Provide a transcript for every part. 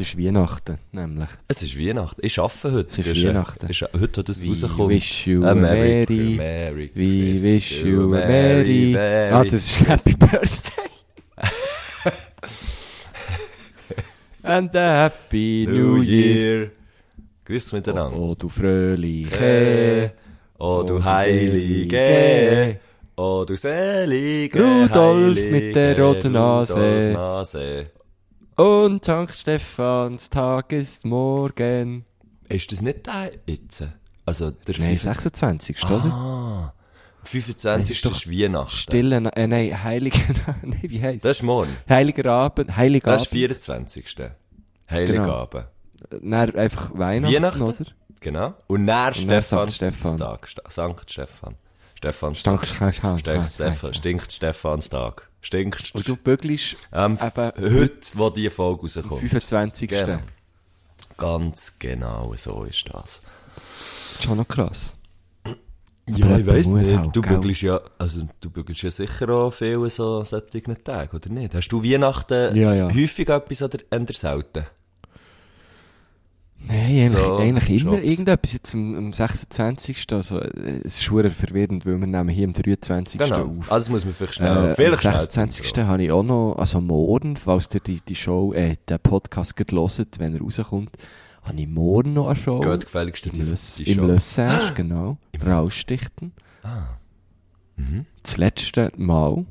Es ist Weihnachten, nämlich. Es ist Weihnachten. Ich arbeite heute. Es ist äh, Weihnachten. Ist, heute, das We rauskommt. wish you A Merry, Merry- Merry We Christmas, wish you a Merry, Merry... Ah, das ist Happy Birthday. And a Happy New New Year. Year. Grüß miteinander. Oh, du Fröhliche. Oh, du Oh, Heilige. Oh, du Selige. Rudolf Heilige, mit der roten Nase. Rudolf Nase. Und Sankt Stephans Tag ist morgen. Ist das nicht der jetzt? Also, der Nein, 25. 26. oder? Ah, 25. Das ist ist, Weihnachten. Stille, äh, nein, Heiliger, nein, wie heisst Das ist morgen. Heiliger Abend, Heiliger Das ist Abend. 24. Heiligabend. Dann einfach Weihnachten, Weihnachten? oder? Genau. Und dann dann Stefan Sankt Stefan. Tag. Sankt Stefan. Stefan Stank, Stank, Stank, Stinkt, Stefanstag. Stinkt. Und du bügelst ähm, eben heute, wo die Folge rauskommt. 25. Genau. Ganz genau so ist das. Schon noch krass. Ja, Aber ich muss nicht. auch, du bügelst ja, also, du bügelst ja sicher auch viele so solche Tage, oder nicht? Hast du Weihnachten Ja, ja. häufig etwas oder eher selten? Nein, eigentlich, So, eigentlich immer Jobs. irgendetwas. Jetzt am, am 26. Also, äh, es ist schwer verwirrend, weil wir nehmen hier am 23. Genau. auf. Also, das muss man vielleicht schnell, Äh, vielleicht am schnell 26. zum Intro. habe ich auch noch, also morgen, falls ihr die, die Show, äh, den Podcast gerade hört, wenn er rauskommt, habe ich morgen noch eine Show. Geht gefälligst die, Im Im Show. Lössange, genau. Rausstichten. Ah. Mhm. Das letzte Mal.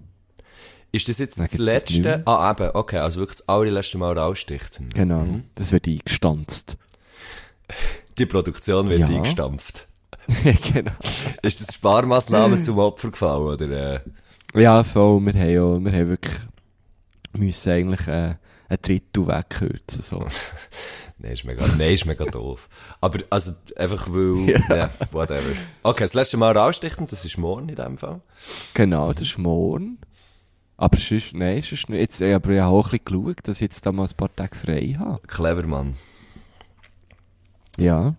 Ist das jetzt Dann das das letzte? mehr. Ah, eben, okay, also wirklich das allerletzte Mal rausstichten. Genau. Mhm. Das wird eingestanzt. Die Produktion wird Ja. eingestampft. genau. Ist das Sparmaßnahmen zum Opfer gefallen, oder? Äh? Ja, voll. Wir haben ja, wir haben wirklich, müssen eigentlich, äh, ein Drittel wegkürzen, so. Nein, ist mega, nein, ist mega doof. Aber, also, einfach weil, ja. whatever. Okay, das letzte Mal rausstichten, das ist morgen in dem Fall. Genau, das ist morgen. Aber sonst, nein, sonst nicht. Jetzt, aber ich habe auch ein bisschen geschaut, dass ich jetzt da mal ein paar Tage frei habe. Clever, Mann. Ja.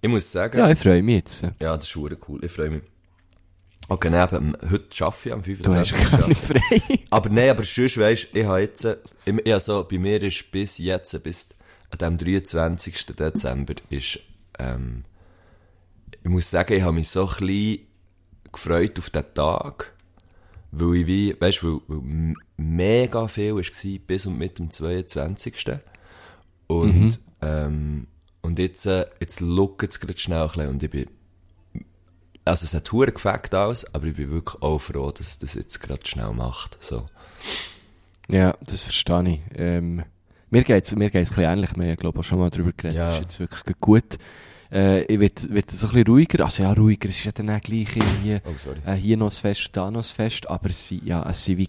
Ich muss sagen, Ja, ja, ich freue mich jetzt. das ist verdammt cool, ich freue mich. Okay, nein, aber heute arbeite ich am Du hast 25. gar nicht frei. Aber nein, aber sonst weisst, ich habe jetzt, ich, ich habe so, bei mir ist bis jetzt, bis an dem 23. Dezember ist, ähm, ich muss sagen, ich habe mich so ein bisschen gefreut auf den Tag, weil ich wie, weisst, weil, weil m- mega viel war bis und mit dem 22. Und, ähm, und jetzt, äh, jetzt schaut es gerade schnell ein bisschen und ich bin, also es hat hure gefackt aus, aber ich bin wirklich auch froh, dass es das jetzt gerade schnell macht, so. Ja, das verstehe ich. Ähm, mir geht's, mir geht's ein bisschen ähnlich. Wir haben, glaube ich, auch schon mal drüber geredet. Ja. Das ist jetzt wirklich gut. Äh, werde, werde so ein bisschen ruhiger. Also ja, ruhiger. Es ist ja dann auch gleich irgendwie, Oh, äh, hier noch ein Fest, da noch ein Fest. Aber es sind, ja, es sind wie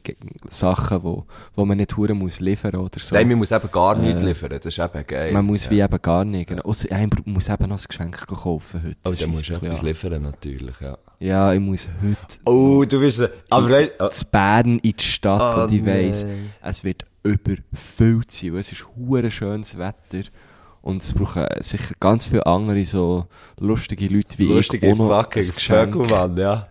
Sachen, wo, wo man nicht hure muss liefern oder so. Nein, man muss eben gar nichts Äh, liefern, das ist eben geil. man muss ja. wie eben gar nicht. Genau. Ausser, ja, man muss eben noch ein Geschenk kaufen heute. Oh, dann musst du etwas liefern, natürlich, ja. Ja, ich muss heute Oh, du bist, aber nein, oh, zu Bern in die Stadt Oh, und ich weiss, es wird überfüllt sein. Es ist hure schönes Wetter und es brauchen sicher ganz viele andere so lustige Leute wie lustige ich noch fucking. Vögelmann, ja.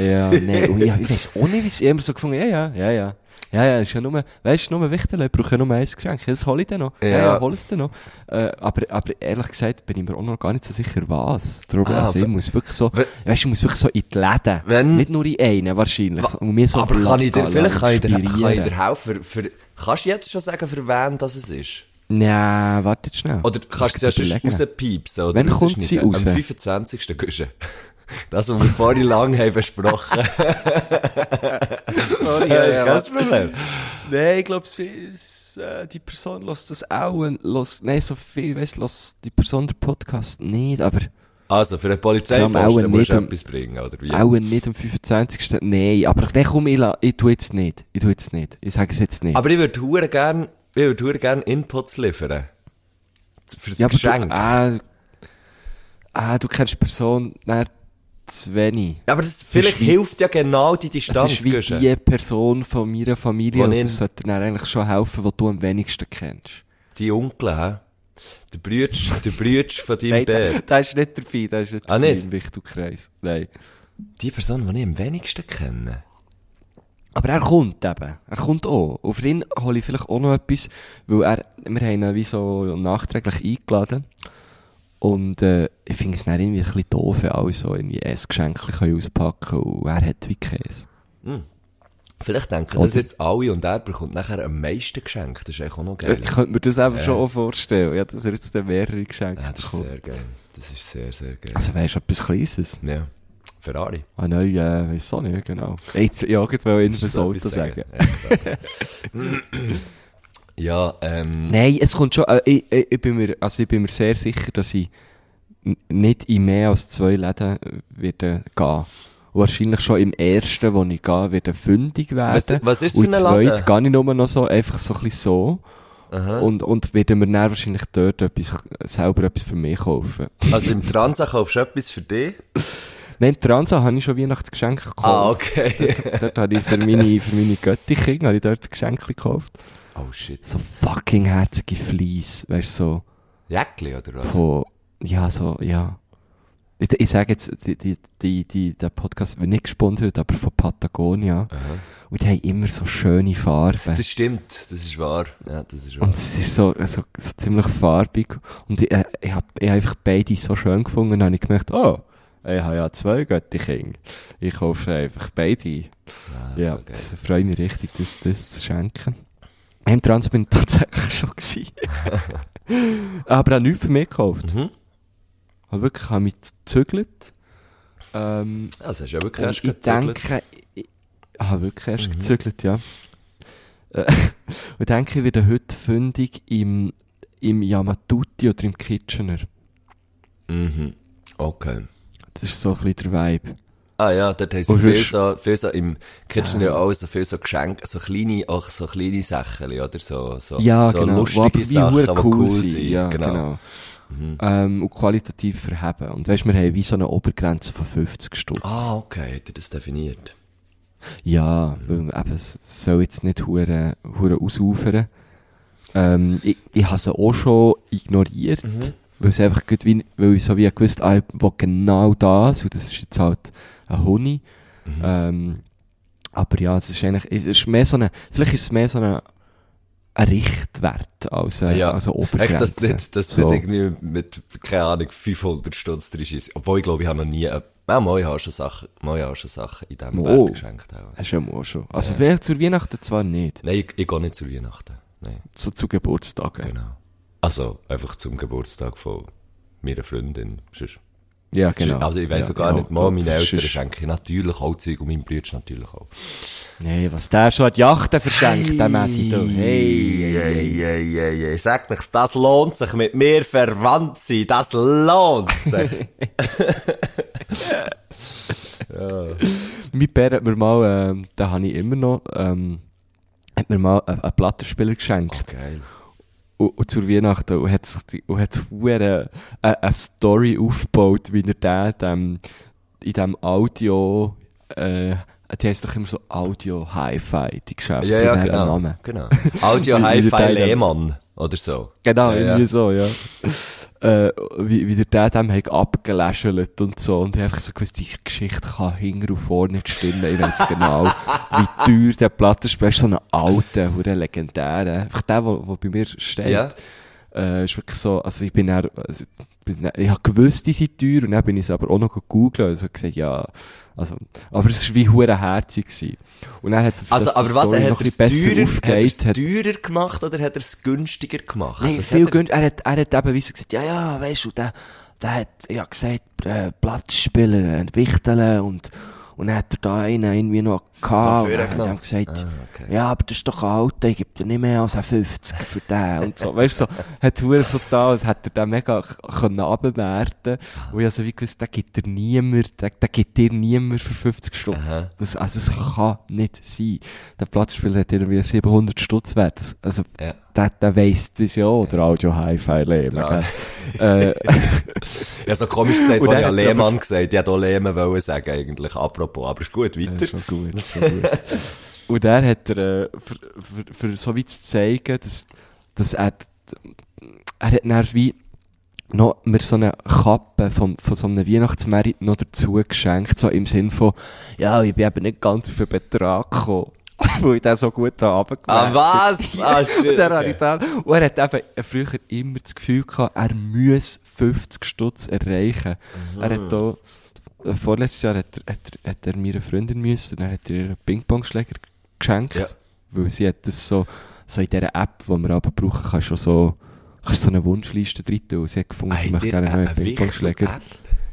Ja, nee, und ja, ich weiss auch nicht, wie es immer so gefunden ja, ja, ja, ja. Ja, ja, ist ja nur, weißt du, nur wichtig, ich brauche ja nur ein Geschenk. Das hole ich dann noch. Ja, Ja. ja, hol es dann noch. Äh, aber, aber ehrlich gesagt bin ich mir auch noch gar nicht so sicher, was. Darum, Ah, also ich muss wirklich so, we- weißt du, ich muss wirklich so in die Läden. Wenn- Nicht nur in einen, wahrscheinlich. so- so aber kann ich dir, vielleicht kann ich dir, kann ich dir helfen, für, für, kannst du jetzt schon sagen, für wen das es ist? Ja, warte jetzt schnell. Oder kannst du es ja ich schon rauspiepsen, oder? Wann kommt sie Am raus? 25. Guschen. Das, was wir vorhin lang haben besprochen. Sorry, ja, ist kein Problem. Nein, ich glaube, sie ist, äh, die Person lässt das auch, lässt, nein, so viel, weißt lässt die Person den Podcast nicht, aber Also, für einen Ja, Polizeiposten musst du am- etwas bringen, oder wie? auch nicht am 25. Nein, aber nein, komm, ich, ich tu jetzt nicht. Ich tu jetzt nicht. Ich sage es jetzt nicht. Aber ich würde hure gern, ich würde hure gern Inputs liefern. Fürs ja, Geschenk. Du, äh, ah, du kennst die Person dann zu wenig. Ja, aber das, vielleicht wie- hilft ja genau die Distanz. ist wie die Person von meiner Familie Wo und das sollte dir eigentlich schon helfen, die du am wenigsten kennst. Die Onkel, hä? Der Brütsch, der Brütsch von deinem Nein, Bär. der, der ist nicht dabei, der ist nicht Ah, dabei nicht? im Wichtelkreis. Nein. Die Person, die ich am wenigsten kenne. Aber er kommt eben. Er kommt auch. Auf ihn hole ich vielleicht auch noch etwas, weil er, wir haben ihn wie so nachträglich eingeladen. Und, äh, ich finde es dann irgendwie ein bisschen doof, wenn alle so irgendwie Essgeschenke auspacken und er hat wie Käse. Vielleicht denken Oder- das jetzt alle und er bekommt nachher am meisten geschenkt. Das ist eigentlich auch noch Ich geil. könnte mir das einfach Ja. schon auch vorstellen, ja, dass er jetzt mehrere Geschenke Ja, das ist bekommt. sehr geil. Das ist sehr, sehr geil. Also weisst du, etwas Kleines? ja. Ferrari. Ah, nein, äh, weiss auch nicht, genau. Jetzt, ja, ich wollte Ihnen das Auto etwas sagen. Ja, ähm. Nein, es kommt schon, äh, ich, ich, ich, bin mir, also ich bin mir sehr sicher, dass ich nicht in mehr als zwei Läden äh, werde gehen. Und wahrscheinlich schon im ersten, wo ich gehe, werde fündig werden. Was- was ist und für ein Laden? zweiten gehe ich nur noch so, einfach so ein bisschen so. Aha. Und, und werde mir dann wahrscheinlich dort etwas, selber etwas für mich kaufen. Also im Transa kaufst du etwas für dich? Nein, Transa habe ich schon Weihnachtsgeschenke gekauft. Ah, okay. Dort habe ich für meine, für meine Göttichen, habe ich dort Geschenke gekauft. oh shit. So fucking herzige Fleece, weißt du, so. Jäckli oder was? von, ja, so, ja. Ich, ich sage jetzt, die, die, die, die, der Podcast wird nicht gesponsert, aber von Patagonia. Aha. Und die haben immer so schöne Farben. Das stimmt, das ist wahr. Ja, das ist wahr. und es ist so, so, so ziemlich farbig. Und ich, äh, ich habe ich hab einfach beide so schön gefunden. Und dann habe ich gemerkt, oh, ich habe ja zwei Göttikinder. Ich kaufe einfach beide. Ah, ja, so ich freue mich richtig, das, das zu schenken. Im Trans bin ich tatsächlich schon gewesen. aber auch nichts für mich gekauft. Mhm. habe wirklich mich gezügelt. Ähm, Also, hast du ja wirklich erst ich gezügelt. denke, ich, ich habe wirklich erst Mhm. gezügelt, ja. Äh, und denke, ich werde heute fündig im, im Yamatuti oder im Kitchener. Mhm. Okay. Das ist so ein bisschen der Vibe. Ah ja, dort haben sie viel so, viel so im Kitchen ja auch so viel so Geschenke, so kleine, auch so kleine Sachen, oder so, so, Ja, so genau. Wo lustige wie Sachen, die cool, sind. Ja, genau. genau. Ähm, und qualitativ verheben. Und weißt, wir haben wie so eine Obergrenze von 50 Stutz. Ah, okay, hat er das definiert? Ja, weil eben, es soll jetzt nicht hure, hure ausufern. Ähm, ich, ich habe sie auch schon ignoriert, weil es einfach gut wie, weil ich so wie gewusst, ah, ich will genau das, und das ist jetzt halt ein Honig. Ähm, aber ja, es ist eigentlich, es ist mehr so eine, vielleicht ist es mehr so eine, ein Richtwert als eine, ja. als eine Echt, Obergrenze. dass nicht, dass So. nicht irgendwie mit, keine Ahnung, 500 Stutz drin ist. Obwohl, ich glaube, ich habe noch nie, äh, mal, ich habe schon Sachen, mal, ich habe schon Sachen in diesem Oh. Wert geschenkt. Auch. Hast du ja auch schon. Also vielleicht zur Weihnachten zwar nicht, Nein, ich, ich gehe nicht zu Weihnachten. Nein, so zu Geburtstagen. genau. Also, einfach zum Geburtstag von meiner Freundin. Sonst- Ja, genau. Also, ich weiss ja, sogar genau. nicht mal, meine Eltern Sonst- schenke ich natürlich auch Zeug und mein Bruder natürlich auch. Nee, was der schon hat Yachten verschenkt, der Messi da. Hey, hey, hey. hey, hey, hey, hey. Sag nicht, das lohnt sich mit mir verwandt sein. Das lohnt sich. Mein Bär hat mir mal, ähm, den habe ich immer noch, ähm, hat mir mal einen, einen Plattenspieler geschenkt. Geil. Und, und zur Weihnachten. Und hat sich, und hat eine, eine Story aufgebaut, wie er den, in dem Audio, äh, die heisst doch immer so Audio Hi-Fi, die Geschäfte. Ja, ja, genau. Namen. genau. Audio Hi-Fi Lehmann. Oder so. Genau, Ja, irgendwie ja. so, ja. Äh, wie, wie der dem hat abgeläschelt und so. Und ich einfach so gewusst, die Geschichte kann hinten und vorne nicht stimmen. Ich weiss genau, wie teuer der Plattenspieler ist. So ein alter, hure legendärer. Einfach der, der, bei mir steht. Ja. Äh, ist wirklich so, also ich bin dann, also ich, bin dann, ich hab gewusst, die sind teuer, und dann bin ich es aber auch noch gegoogelt, also gesagt, ja, also, aber es war wie hure herzig gewesen. Und dann hat er, Also, aber was, er noch hat es bisschen teurer, hat aufgeht, teurer gemacht oder hat er es günstiger gemacht? Nein, Was viel er- günstiger. Er hat, er hat eben wie gesagt, ja, ja, weisst du, der, der hat, ja gesagt, äh, Plattenspieler, ein Wichteln und, und dann hat er da einen irgendwie noch gehabt. Und dann hat gesagt, Ah, okay. ja, aber das ist doch ein Alter, ich gebe dir nicht mehr als ein 50 für den und so. Weißt du, so, hat so da, als hätte er den mega k- können abwerten Und ich also wie gewusst, den gibt dir niemand, den, den gibt dir niemand für 50 Stutz. Das, also, es kann nicht sein. Der Plattenspieler hat irgendwie 700 Stutz wert. Das- Also, Ja. Der, der weiss das ja auch, der Audio Hi-Fi Lehmann. Ja. äh, Ja, so komisch gesagt, Und wo dann ich Lehmann gesagt, ich hätte auch Lehmann wollen sagen, eigentlich, apropos, aber ist gut, weiter. Ja, schon gut, schon gut. Und er hat er, äh, für, für, für so wie zu zeigen, dass, dass er, er hat dann wie noch mir so eine Kappe vom, von so einem Weihnachtsmerit noch dazu geschenkt, so im Sinn von, ja, ich bin eben nicht ganz auf den Betrag gekommen. Weil ich den so gut habe Ah, was? Ah, shit. Okay. und er hat eben früher immer das Gefühl gehabt, er muss 50 Stutz erreichen. Er hat da, äh, vorletztes Jahr hat er, hat er, hat er meiner Freundin müssen, dann hat er ihr einen Ping-Pong-Schläger geschenkt. Ja. Weil sie hat das so, so in dieser App, die man aber brauchen kann, schon so, kannst so eine Wunschliste drin tun. Sie hat gefunden, sie möchte gerne einen Ping-Pong-Schläger. Wichtel-App?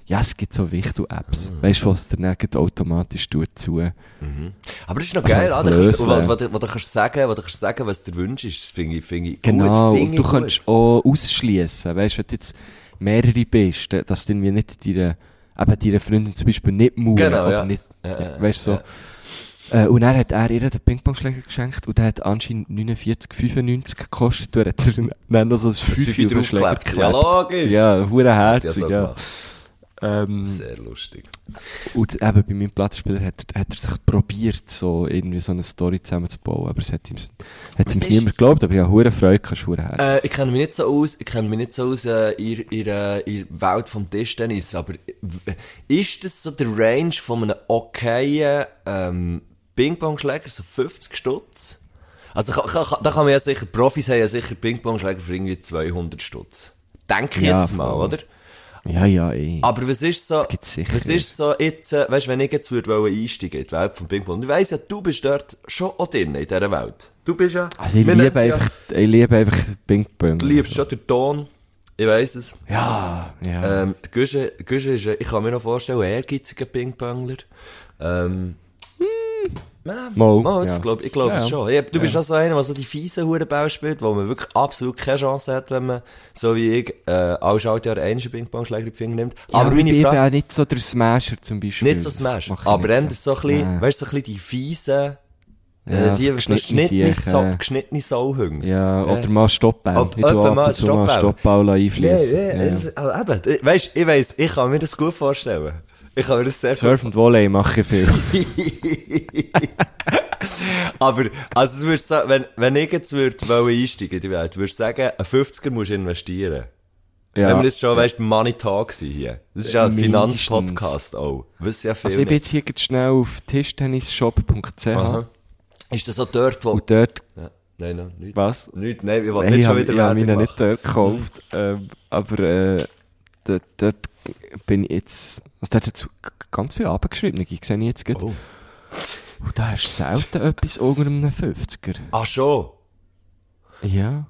Ja, es gibt so Wichtel-Apps. Weißt du, was der gleich automatisch tut zu. Aber das ist noch Also, geil, ah, kannst, du- wo, wo, du- wo du kannst sagen, wo du kannst sagen, was der Wunsch ist. Das finde ich, finde ich Genau, gut. und finde du ich kannst auch ausschließen, weißt du, wenn du jetzt mehrere bist, da- dass du irgendwie nicht deine, eben deine Freundin zum Beispiel nicht mauern Genau, oder ja. nicht, Ja, weißt du, so. ja. Äh, und dann hat er ihr den Ping-Pong-Schläger geschenkt und der hat anscheinend 49,95 gekostet. Du hat er dann noch so ein Fünfe Fünfe auf den Schläger draufgeklebt. Ja, logisch. Ja, hure herzig, ja. Ähm, Sehr lustig. und eben bei meinem Platzspieler hat, er- hat er sich probiert, so irgendwie so eine Story zusammenzubauen, aber es hat ihm, hat ihm niemand geglaubt, aber ja, hure Freude, kannst hure herzig. Äh, ich kenne mich nicht so aus, ich kenne mich nicht so aus äh, in, in, in der Welt vom Tischtennis, aber ist das so der Range von einem okayen ähm, Ping-Pong-Schläger, so 50 Stutz? Also kann, kann, da kann man ja sicher, Profis haben ja sicher Ping-Pong-Schläger für irgendwie 200 Stutz. Denke ich Ja, jetzt mal, voll. oder? Ja, ja, eh. Aber was ist so, was ist so jetzt, äh, weißt, wenn ich jetzt würde einsteigen in die Welt vom Ping-Pong, und ich weiss ja, du bist dort schon auch drin, in dieser Welt. Du bist ja, Also ich liebe nennen ja- einfach, ich liebe einfach Ping-Pong. Du liebst schon den Ton, ich weiss es. Ja, ja. Ähm, Güsche, Güsche ist, ich kann mir noch vorstellen, ein ehrgeiziger Ping-Pongler. Ähm, ja, Mal, mal, das ja. glaub, ich glaube Ja, es ja. schon. Ja, du bist auch so einer, der so die fiesen Hurenbau spielt, wo man wirklich absolut keine Chance hat, wenn man, so wie ich, äh, alle Schaltjahre einen Ping-Pong-Schläger in die Finger nimmt. ja, aber meine ich bin Frage, auch nicht so der Smasher zum Beispiel. nicht so Das Smash, mache ich aber nicht dann so ein bisschen, Ja. weißt du, so ein bisschen die fiesen, Ja, äh, die, so so geschnittene so, geschnittene Sauhunde. Ja, oder mal Stoppbau. Ob- Ich tue mal Stoppbau. Stoppbau Ja, einfließen. ja, es- aber eben, weißt, ich weiss, ich kann mir das gut vorstellen. Ich kann mir das sehr Surf und Volley mache ich viel. Aber, also, es würdest wenn, wenn ich jetzt würde, einsteigen in die Welt, würdest du sagen, ein 50er musst du investieren. Ja. Wenn wir jetzt schon, weißt, Money Talk sind hier. Das ist ja ein Mindestens. Finanzpodcast auch. Wissen ja viel Also ich bin jetzt hier ganz schnell auf tischtennisshop.ch. Ist das so dort, wo... und dort, Ja. Nein, nein, nicht. was? Nicht, nein, wir wollen Hey, nicht ich schon habe wieder ich habe meine nicht dort gekauft, ähm, aber äh, dort, dort bin ich jetzt, also dort hat es ganz viel abgeschrieben, ich sehe jetzt gerade. Oh. Und da hast du selten etwas unter einem 50er. Ach schon. Ja.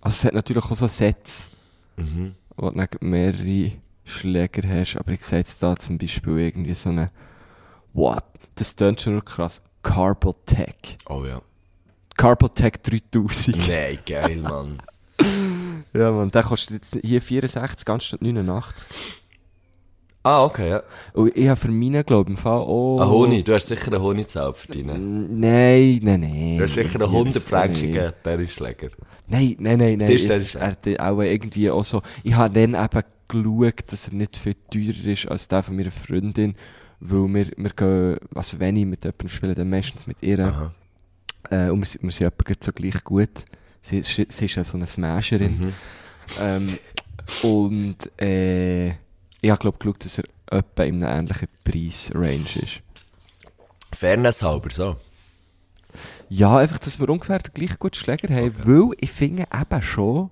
Also es hat natürlich auch so Sets, Mhm. wo du mehrere Schläger hast, aber ich sehe jetzt da zum Beispiel irgendwie so eine, what, das tönt schon krass, Carbotech. Oh ja. Carbotech 3000. Nein, geil, Mann. Ja, man, der kostet jetzt hier 64, anstatt 89. ah, okay, ja. Und ich habe für meinen, glaube ich, im Fall auch... Ein Honig. Du hast sicher einen Honig für deinen. Nein, nein, nein. Du hast sicher einen 100-frankigen Tennisschläger. Nein, nein, nein, nein. Das ist Es Er hat auch irgendwie auch so... Ich habe dann eben geschaut, dass er nicht viel teurer ist als der von meiner Freundin, weil wir, wir gehen, also wenn ich mit jemandem spiele, dann meistens mit ihr. Aha. Äh, und wir, sind- wir sind etwa so gleich gut. Sie, sie, ist ja so eine Smasherin. Mhm. Ähm, und äh, ich habe glaube geschaut, dass er etwa in einer ähnlichen Preisrange ist. Fairness halber, so. Ja, einfach, dass wir ungefähr den gleich guten Schläger haben, weil ich finde eben schon,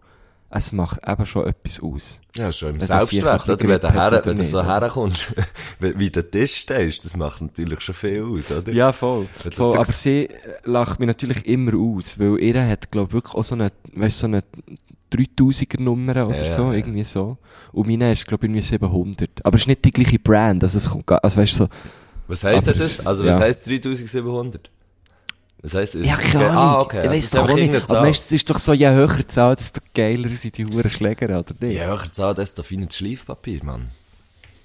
es macht eben schon etwas aus. Ja, schon im Selbstwert, oder? Wenn du, her, wenn du so herkommst, wie, der Tisch stehst, das macht natürlich schon viel aus, oder? Ja, voll. Voll aber sie lacht mich natürlich immer aus, weil ihr hat, glaube ich, wirklich auch so eine, weißt, so eine 3000er Nummer oder Ja, so, ja. irgendwie so. Und meine ist, glaube ich, irgendwie 700. Aber es ist nicht die gleiche Brand, also es kommt, gar- also weißt so, Was heisst denn das? Also, was ja. heisst 3700? Was heisst das? Ja, Ahnung. Ah, okay. Ich Das weiss ist doch nicht. Aber meistens ist doch so, je höher die Zahl, desto geiler sind die Huren Schläger, oder nicht? Je höher die Zahl, desto feiner das Schleifpapier, Mann.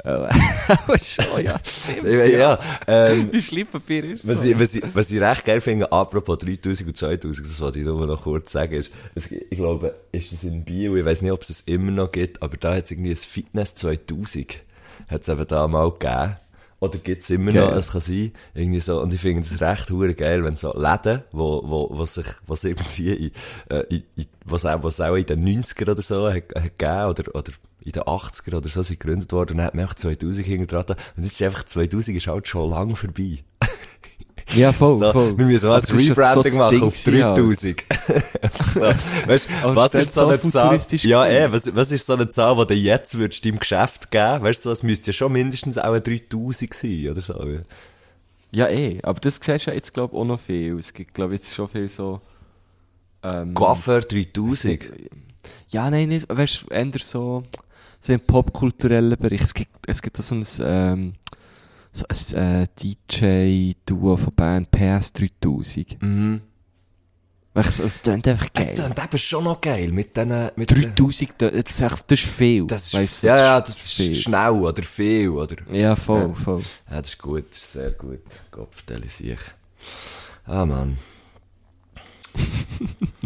Aber schon, ja. Ja, ja ähm, Wie Schleifpapier ist was, so. ich, was, ich, was ich recht geil finde, apropos 3000 und 2000, das wollte ich nur noch kurz sagen, ist, es, ich glaube, ist das in Bio, ich weiß nicht, ob es es immer noch gibt, aber da hat es irgendwie ein Fitness 2000, hat es eben da mal gegeben. Oder gibt's immer Geil. noch, es kann sein, irgendwie so, und ich finde es recht hure geil, wenn so Läden, wo, wo, wo sich, was irgendwie in, äh, in, in was auch, was auch in den 90er oder so hat, hat gegeben, oder, oder in den 80er oder so sind gegründet worden, und dann hat man einfach 2000 hinten dran, und jetzt ist einfach 2000 ist halt schon lang vorbei. Ja, voll, so, voll. Wir müssen das so Rebranding das machen Ding auf gewesen halt. 3000. so, weißt, Aber was das ist so so eine Zahl? Ja, eh, was, was ist so eine Zahl, die du jetzt würdest deinem Geschäft geben? Weißt du, so, es müsste ja schon mindestens auch ein 3000 sein, oder so. Ja, eh. Aber das siehst du ja jetzt, glaube ich, auch noch viel. Es gibt, glaube ich, jetzt schon viel so... Ähm, Coiffeur 3000. Ja, nein, nicht, weißt du, eher so, so im popkulturellen Bereich. Es gibt, es gibt so ein, ähm, so ein äh, DJ-Duo von Band PS3000. Mhm. Weißt du, es klingt einfach Es geil. klingt eben schon noch geil, mit diesen, mit den- 3000, das ist, echt, das ist viel. das ist, weisst du, ja, ja, das ist viel. schnell, oder viel, oder? Ja, voll, Ja. voll. Ja, das ist gut, das ist sehr gut. Vertelle ich sich. Ah, Mann.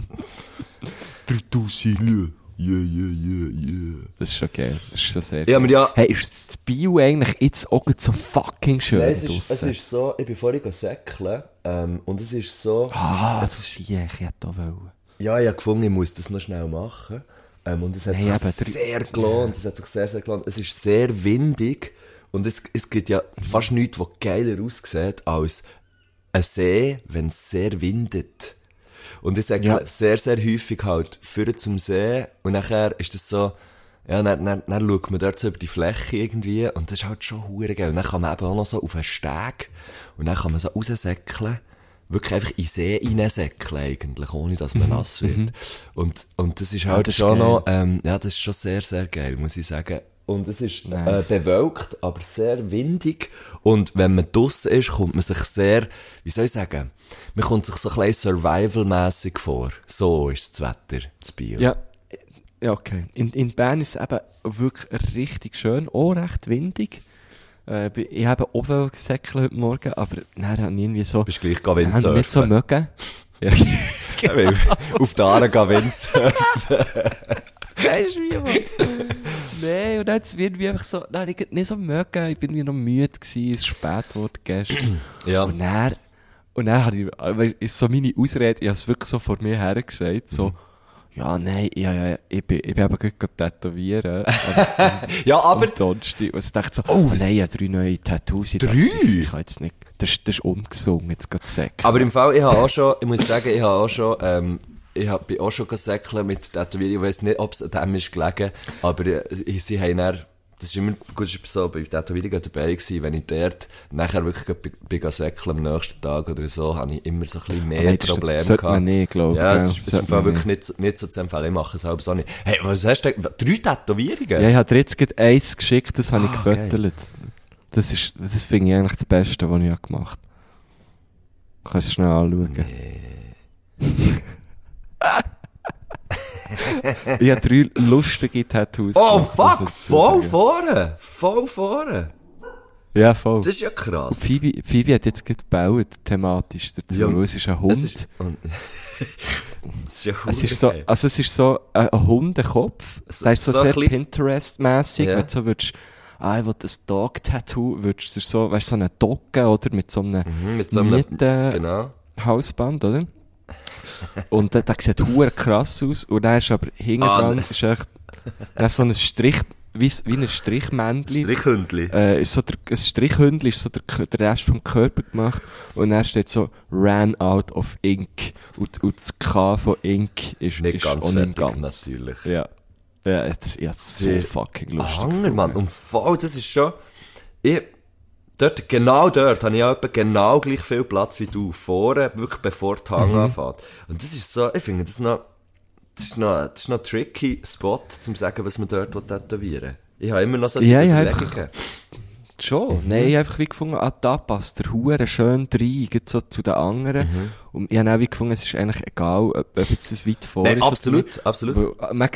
3000. Yeah, yeah, yeah, yeah. Das ist schon geil. Das ist schon sehr Ja, aber ja, Hey, ist das Bio eigentlich jetzt auch so fucking schön Nein, es ist, es ist so, ich bin vorhin säckeln, ähm, und es ist so, Ah, es das ist, ich hätte auch wollen. ja, ich habe gefunden, ich muss das noch schnell machen, ähm, und es hat Nein, sich sehr gelohnt, es hat sich sehr, sehr gelohnt. Es ist sehr windig, und es, es gibt ja fast nichts, was geiler aussieht, als ein See, wenn es sehr windet. Und ich sage Ja. sehr, sehr häufig halt, führen zum See, und nachher ist das so, ja, dann, dann, dann schaut man dort so über die Fläche irgendwie, und das ist halt schon hure geil. Und dann kann man eben auch noch so auf einen Steg, und dann kann man so raussäckeln, wirklich einfach in den See reinsäckeln eigentlich, ohne dass man nass wird. Und, und das ist halt das ist schon geil. noch, ähm, ja, das ist schon sehr, sehr geil, muss ich sagen. Und es ist Nice. äh, bewölkt, aber sehr windig. Und wenn man draussen ist, kommt man sich sehr, wie soll ich sagen, man kommt sich so ein bisschen survival-mässig vor. So ist das Wetter, das Biel. Ja, ja okay. In, in Bern ist es eben wirklich richtig schön, auch recht windig. Äh, ich habe auch wollen säckeln heute Morgen, aber dann habe ich irgendwie so... Bist gleich Dann habe ich nicht so Windsurfen. mögen. Ja, Auf der Aare gehen Windsurfen. Weißt du wie, Mann? Nein, und dann hat es mir irgendwie einfach so, nein, ich nicht so mögen, ich bin irgendwie noch müde gewesen, es ist spät geworden gestern. Ja. Und dann, und dann habe ich, ist so meine Ausrede, ich habe es wirklich so vor mir her gesagt, so, ja, nein, ja, ja, ich bin, ich bin eben gerade tätowieren. am- Ja, aber, Donnerstag. Und ich dachte so, oh, nein, ich habe drei neue Tattoos. Ich dachte, Drei? Ich kann jetzt nicht, das, ist- das ist ungesungen, jetzt gerade sagen. aber im Fall, ich habe auch schon, ich muss sagen, ich habe auch schon, ähm, ich hab, bin auch schon gesäckelt mit Tätowierung. Ich weiss nicht, ob es an dem ist gelegen, aber äh, sie haben dann, das ist immer, gut, ist so, bei Tätowierungen dabei gewesen, wenn ich dort nachher wirklich bin gegangen säckeln am nächsten Tag oder so, habe ich immer so ein bisschen mehr das Probleme gehabt. man nicht, glaub ich, Ja, es ist, ist im Fall wirklich nicht, so- nicht so zu empfehlen. Ich mache es selbst auch nicht. Hey, was hast du denn? Drei Tätowierungen? Ja, ich habe jetzt gerade eins geschickt, das habe ich Ah, gefüttert. Das ist, das ist, finde ich, eigentlich das Beste, was ich habe gemacht habe. Kannst du schnell anschauen. ich habe drei lustige Tattoos Oh, gemacht, fuck, voll vorne! Voll vorne! Ja, voll. Das ist ja Und krass. Phoebe, Phoebe hat jetzt gerade gebaut, thematisch dazu. Ja, es ist ein Hund. Es ist, und, ist ja Es ist so, also es ist so ein, ein Hundekopf. So- der ist so, so ein sehr Pinterest-mässig. Ja. Wenn du so würdest, ah, ich will das Dog-Tattoo, würdest du so, weißt du, so eine Dogge, oder? Mit so einem Mhm, mit so einem, Nieten- genau. Halsband, oder? Und der, der sieht hure krass aus. Und dann ist aber hinten Ah, dran, ne. ist echt, dann so ein Strich, wie, wie ein Strichmännchen. Strichhündli. Äh, ist so der, ein Strichhündli ist so der, der Rest vom Körper gemacht. Und dann steht so, ran out of ink. Und, und das K von ink ist, Nicht ist ganz fertig, ganz. natürlich. Ja. Ja, jetzt, das ist so fucking lustig. Hanger, Mann. Und voll, das ist schon, ich, dort, genau dort, habe ich auch etwa genau gleich viel Platz wie du vorne, wirklich bevor die Mhm. Hang anfängt. Und das ist so, ich finde, das ist noch, das ist noch, das ist noch ein tricky Spot, zum sagen, was man dort tätowieren will. Ich habe immer noch so die Ja, ja, Schon. Nein, ich habe einfach wie gefunden, ah, da passt der Hure schön rein, so zu den anderen. Und ich habe auch wie gefunden, es ist eigentlich egal, ob, ob jetzt das weit vor Nein, ist. oder absolut, nicht. absolut. Weil, äh, man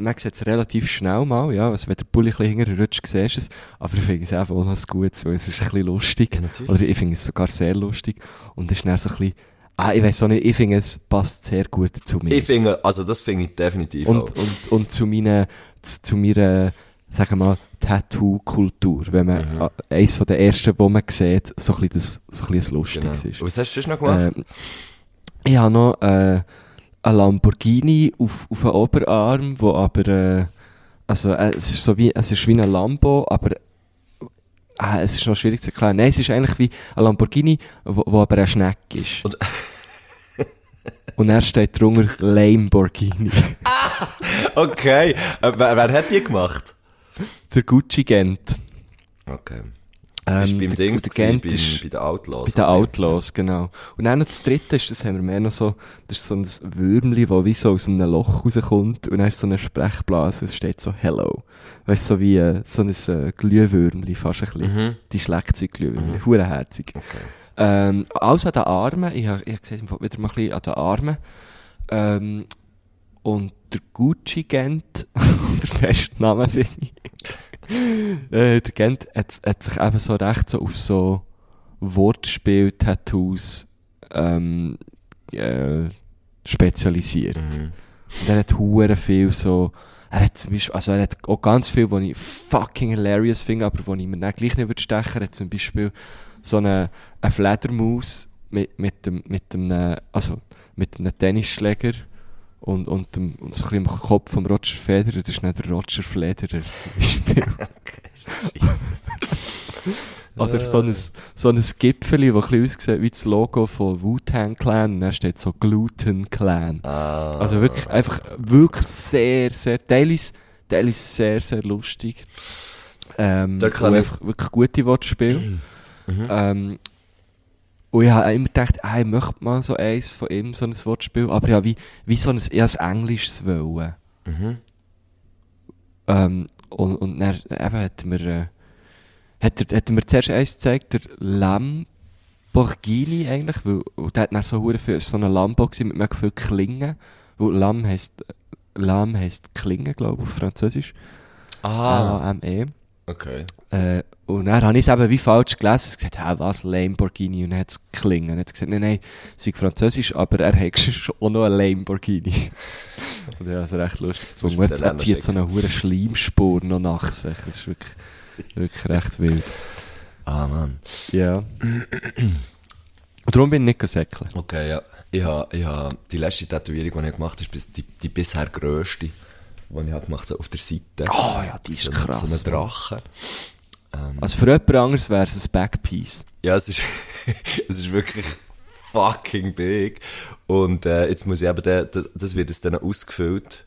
man sieht's relativ schnell mal, ja. Also, wenn der Pulli ein bisschen hinterher rutscht, siehst du es. Aber ich finde es einfach auch noch gut, weil es ist ein bisschen lustig. Ja, natürlich. Oder ich finde es sogar sehr lustig. Und es ist dann so ein bisschen, ah, ich weiß auch nicht, ich finde es passt sehr gut zu mir. Ich finde, also das finde ich definitiv auch. und, und, und zu meiner, zu, zu meiner, sagen wir mal, Tattoo-Kultur. Wenn man, Mhm. eins von den ersten, wo man sieht, so ein bisschen das, so ein bisschen ein Genau. Lustiges ist. Was hast du noch gemacht? Ähm, ich habe noch äh, ein Lamborghini auf, auf den Oberarm, wo aber, äh, also äh, es ist so wie, es ist wie ein Lambo, aber äh, es ist noch schwierig zu erklären. Nein, es ist eigentlich wie ein Lamborghini, wo, wo aber ein Schneck ist. Und- Und er steht drunter Lamborghini. Okay, äh, wer, wer hat die gemacht? Der Gucci Gent. Okay. Ähm, beim Dings der Gent beim, ist- bei den Outlaws? Bei den? Outlaws, genau. Und dann noch das dritte ist, das haben wir mehr noch so, das ist so ein Würmli, das wie so aus einem Loch rauskommt und dann ist so eine Sprechblase, es steht so Hello. Weißt du, so wie äh, so ein äh, Glühwürmli, fast ein bisschen. Mhm. Die schlägt sich Glühwürmli, mhm. herzig. Okay. Ähm, alles an den Armen, ich habe ich hab gesehen, wieder mal ein bisschen an den Armen. Ähm, und der Gucci Gent, der beste Name finde ich. äh, der Gent hat, hat sich eben so recht so auf so Wortspiel-Tattoos ähm, äh, spezialisiert. Mhm. Und er hat hure viel so, er hat zum Beispiel, also er hat auch ganz viel, was ich fucking hilarious finde, aber wo ich mir dann gleich nicht würde stechen, er hat zum Beispiel so eine, eine Fledermaus mit, mit dem, mit dem, äh, also, mit einem Tennisschläger und, und, dem, und so ein bisschen im Kopf vom Roger Federer, das ist nicht der Roger Federer zum Beispiel. Oder so ein, so ein Gipfeli, das ein bisschen aussieht wie das Logo von Wu-Tang Clan, dann steht so Gluten Clan. Ah, Also wirklich, einfach, wirklich sehr, sehr, teilweise, teilweise sehr, sehr lustig. Ähm, Da kann ich- einfach wirklich gute Wortspiele. Mhm. Ähm, und ich habe immer gedacht, ah, ich möchte mal so eins von ihm, so ein Wortspiel, aber ja, wie, wie so ein, eher ein englisches wollen. Mhm. Ähm, und, und dann eben hat mir, äh, hat er, hat er mir zuerst eins gezeigt, der Lamborghini eigentlich, weil, und der hat dann so hure viel, so ein Lambo gewesen mit mega viel Klingen, weil Lam heisst, Lam heisst Klingen, glaube ich, auf Französisch. Ah, A-M-E. okay. Äh, und dann habe ich es eben wie falsch gelesen. Ich gesagt, hä, was, Lamborghini? Und dann hat es gelingen. Und er hat gesagt, nein, nein, es französisch, aber er hat schon auch noch ein Lamborghini. und ja, das ist recht lustig. Und er, er zieht so eine hure Schleimspur noch nach sich. Das ist wirklich, wirklich recht wild. Ah, Mann. Ja. Und darum bin ich nicht gesäckelt. Okay, ja. Ich habe, ich habe, die letzte Tätowierung, die ich gemacht habe, ist die, die bisher grösste, die ich habe gemacht so auf der Seite. Oh ja, die ist so, krass. So ein Mann. Ähm, Also für jemand anderes wäre es ein Backpiece. Ja, es ist, es ist wirklich fucking big. Und äh, jetzt muss ich eben, den, den- das wird jetzt dann ausgefüllt.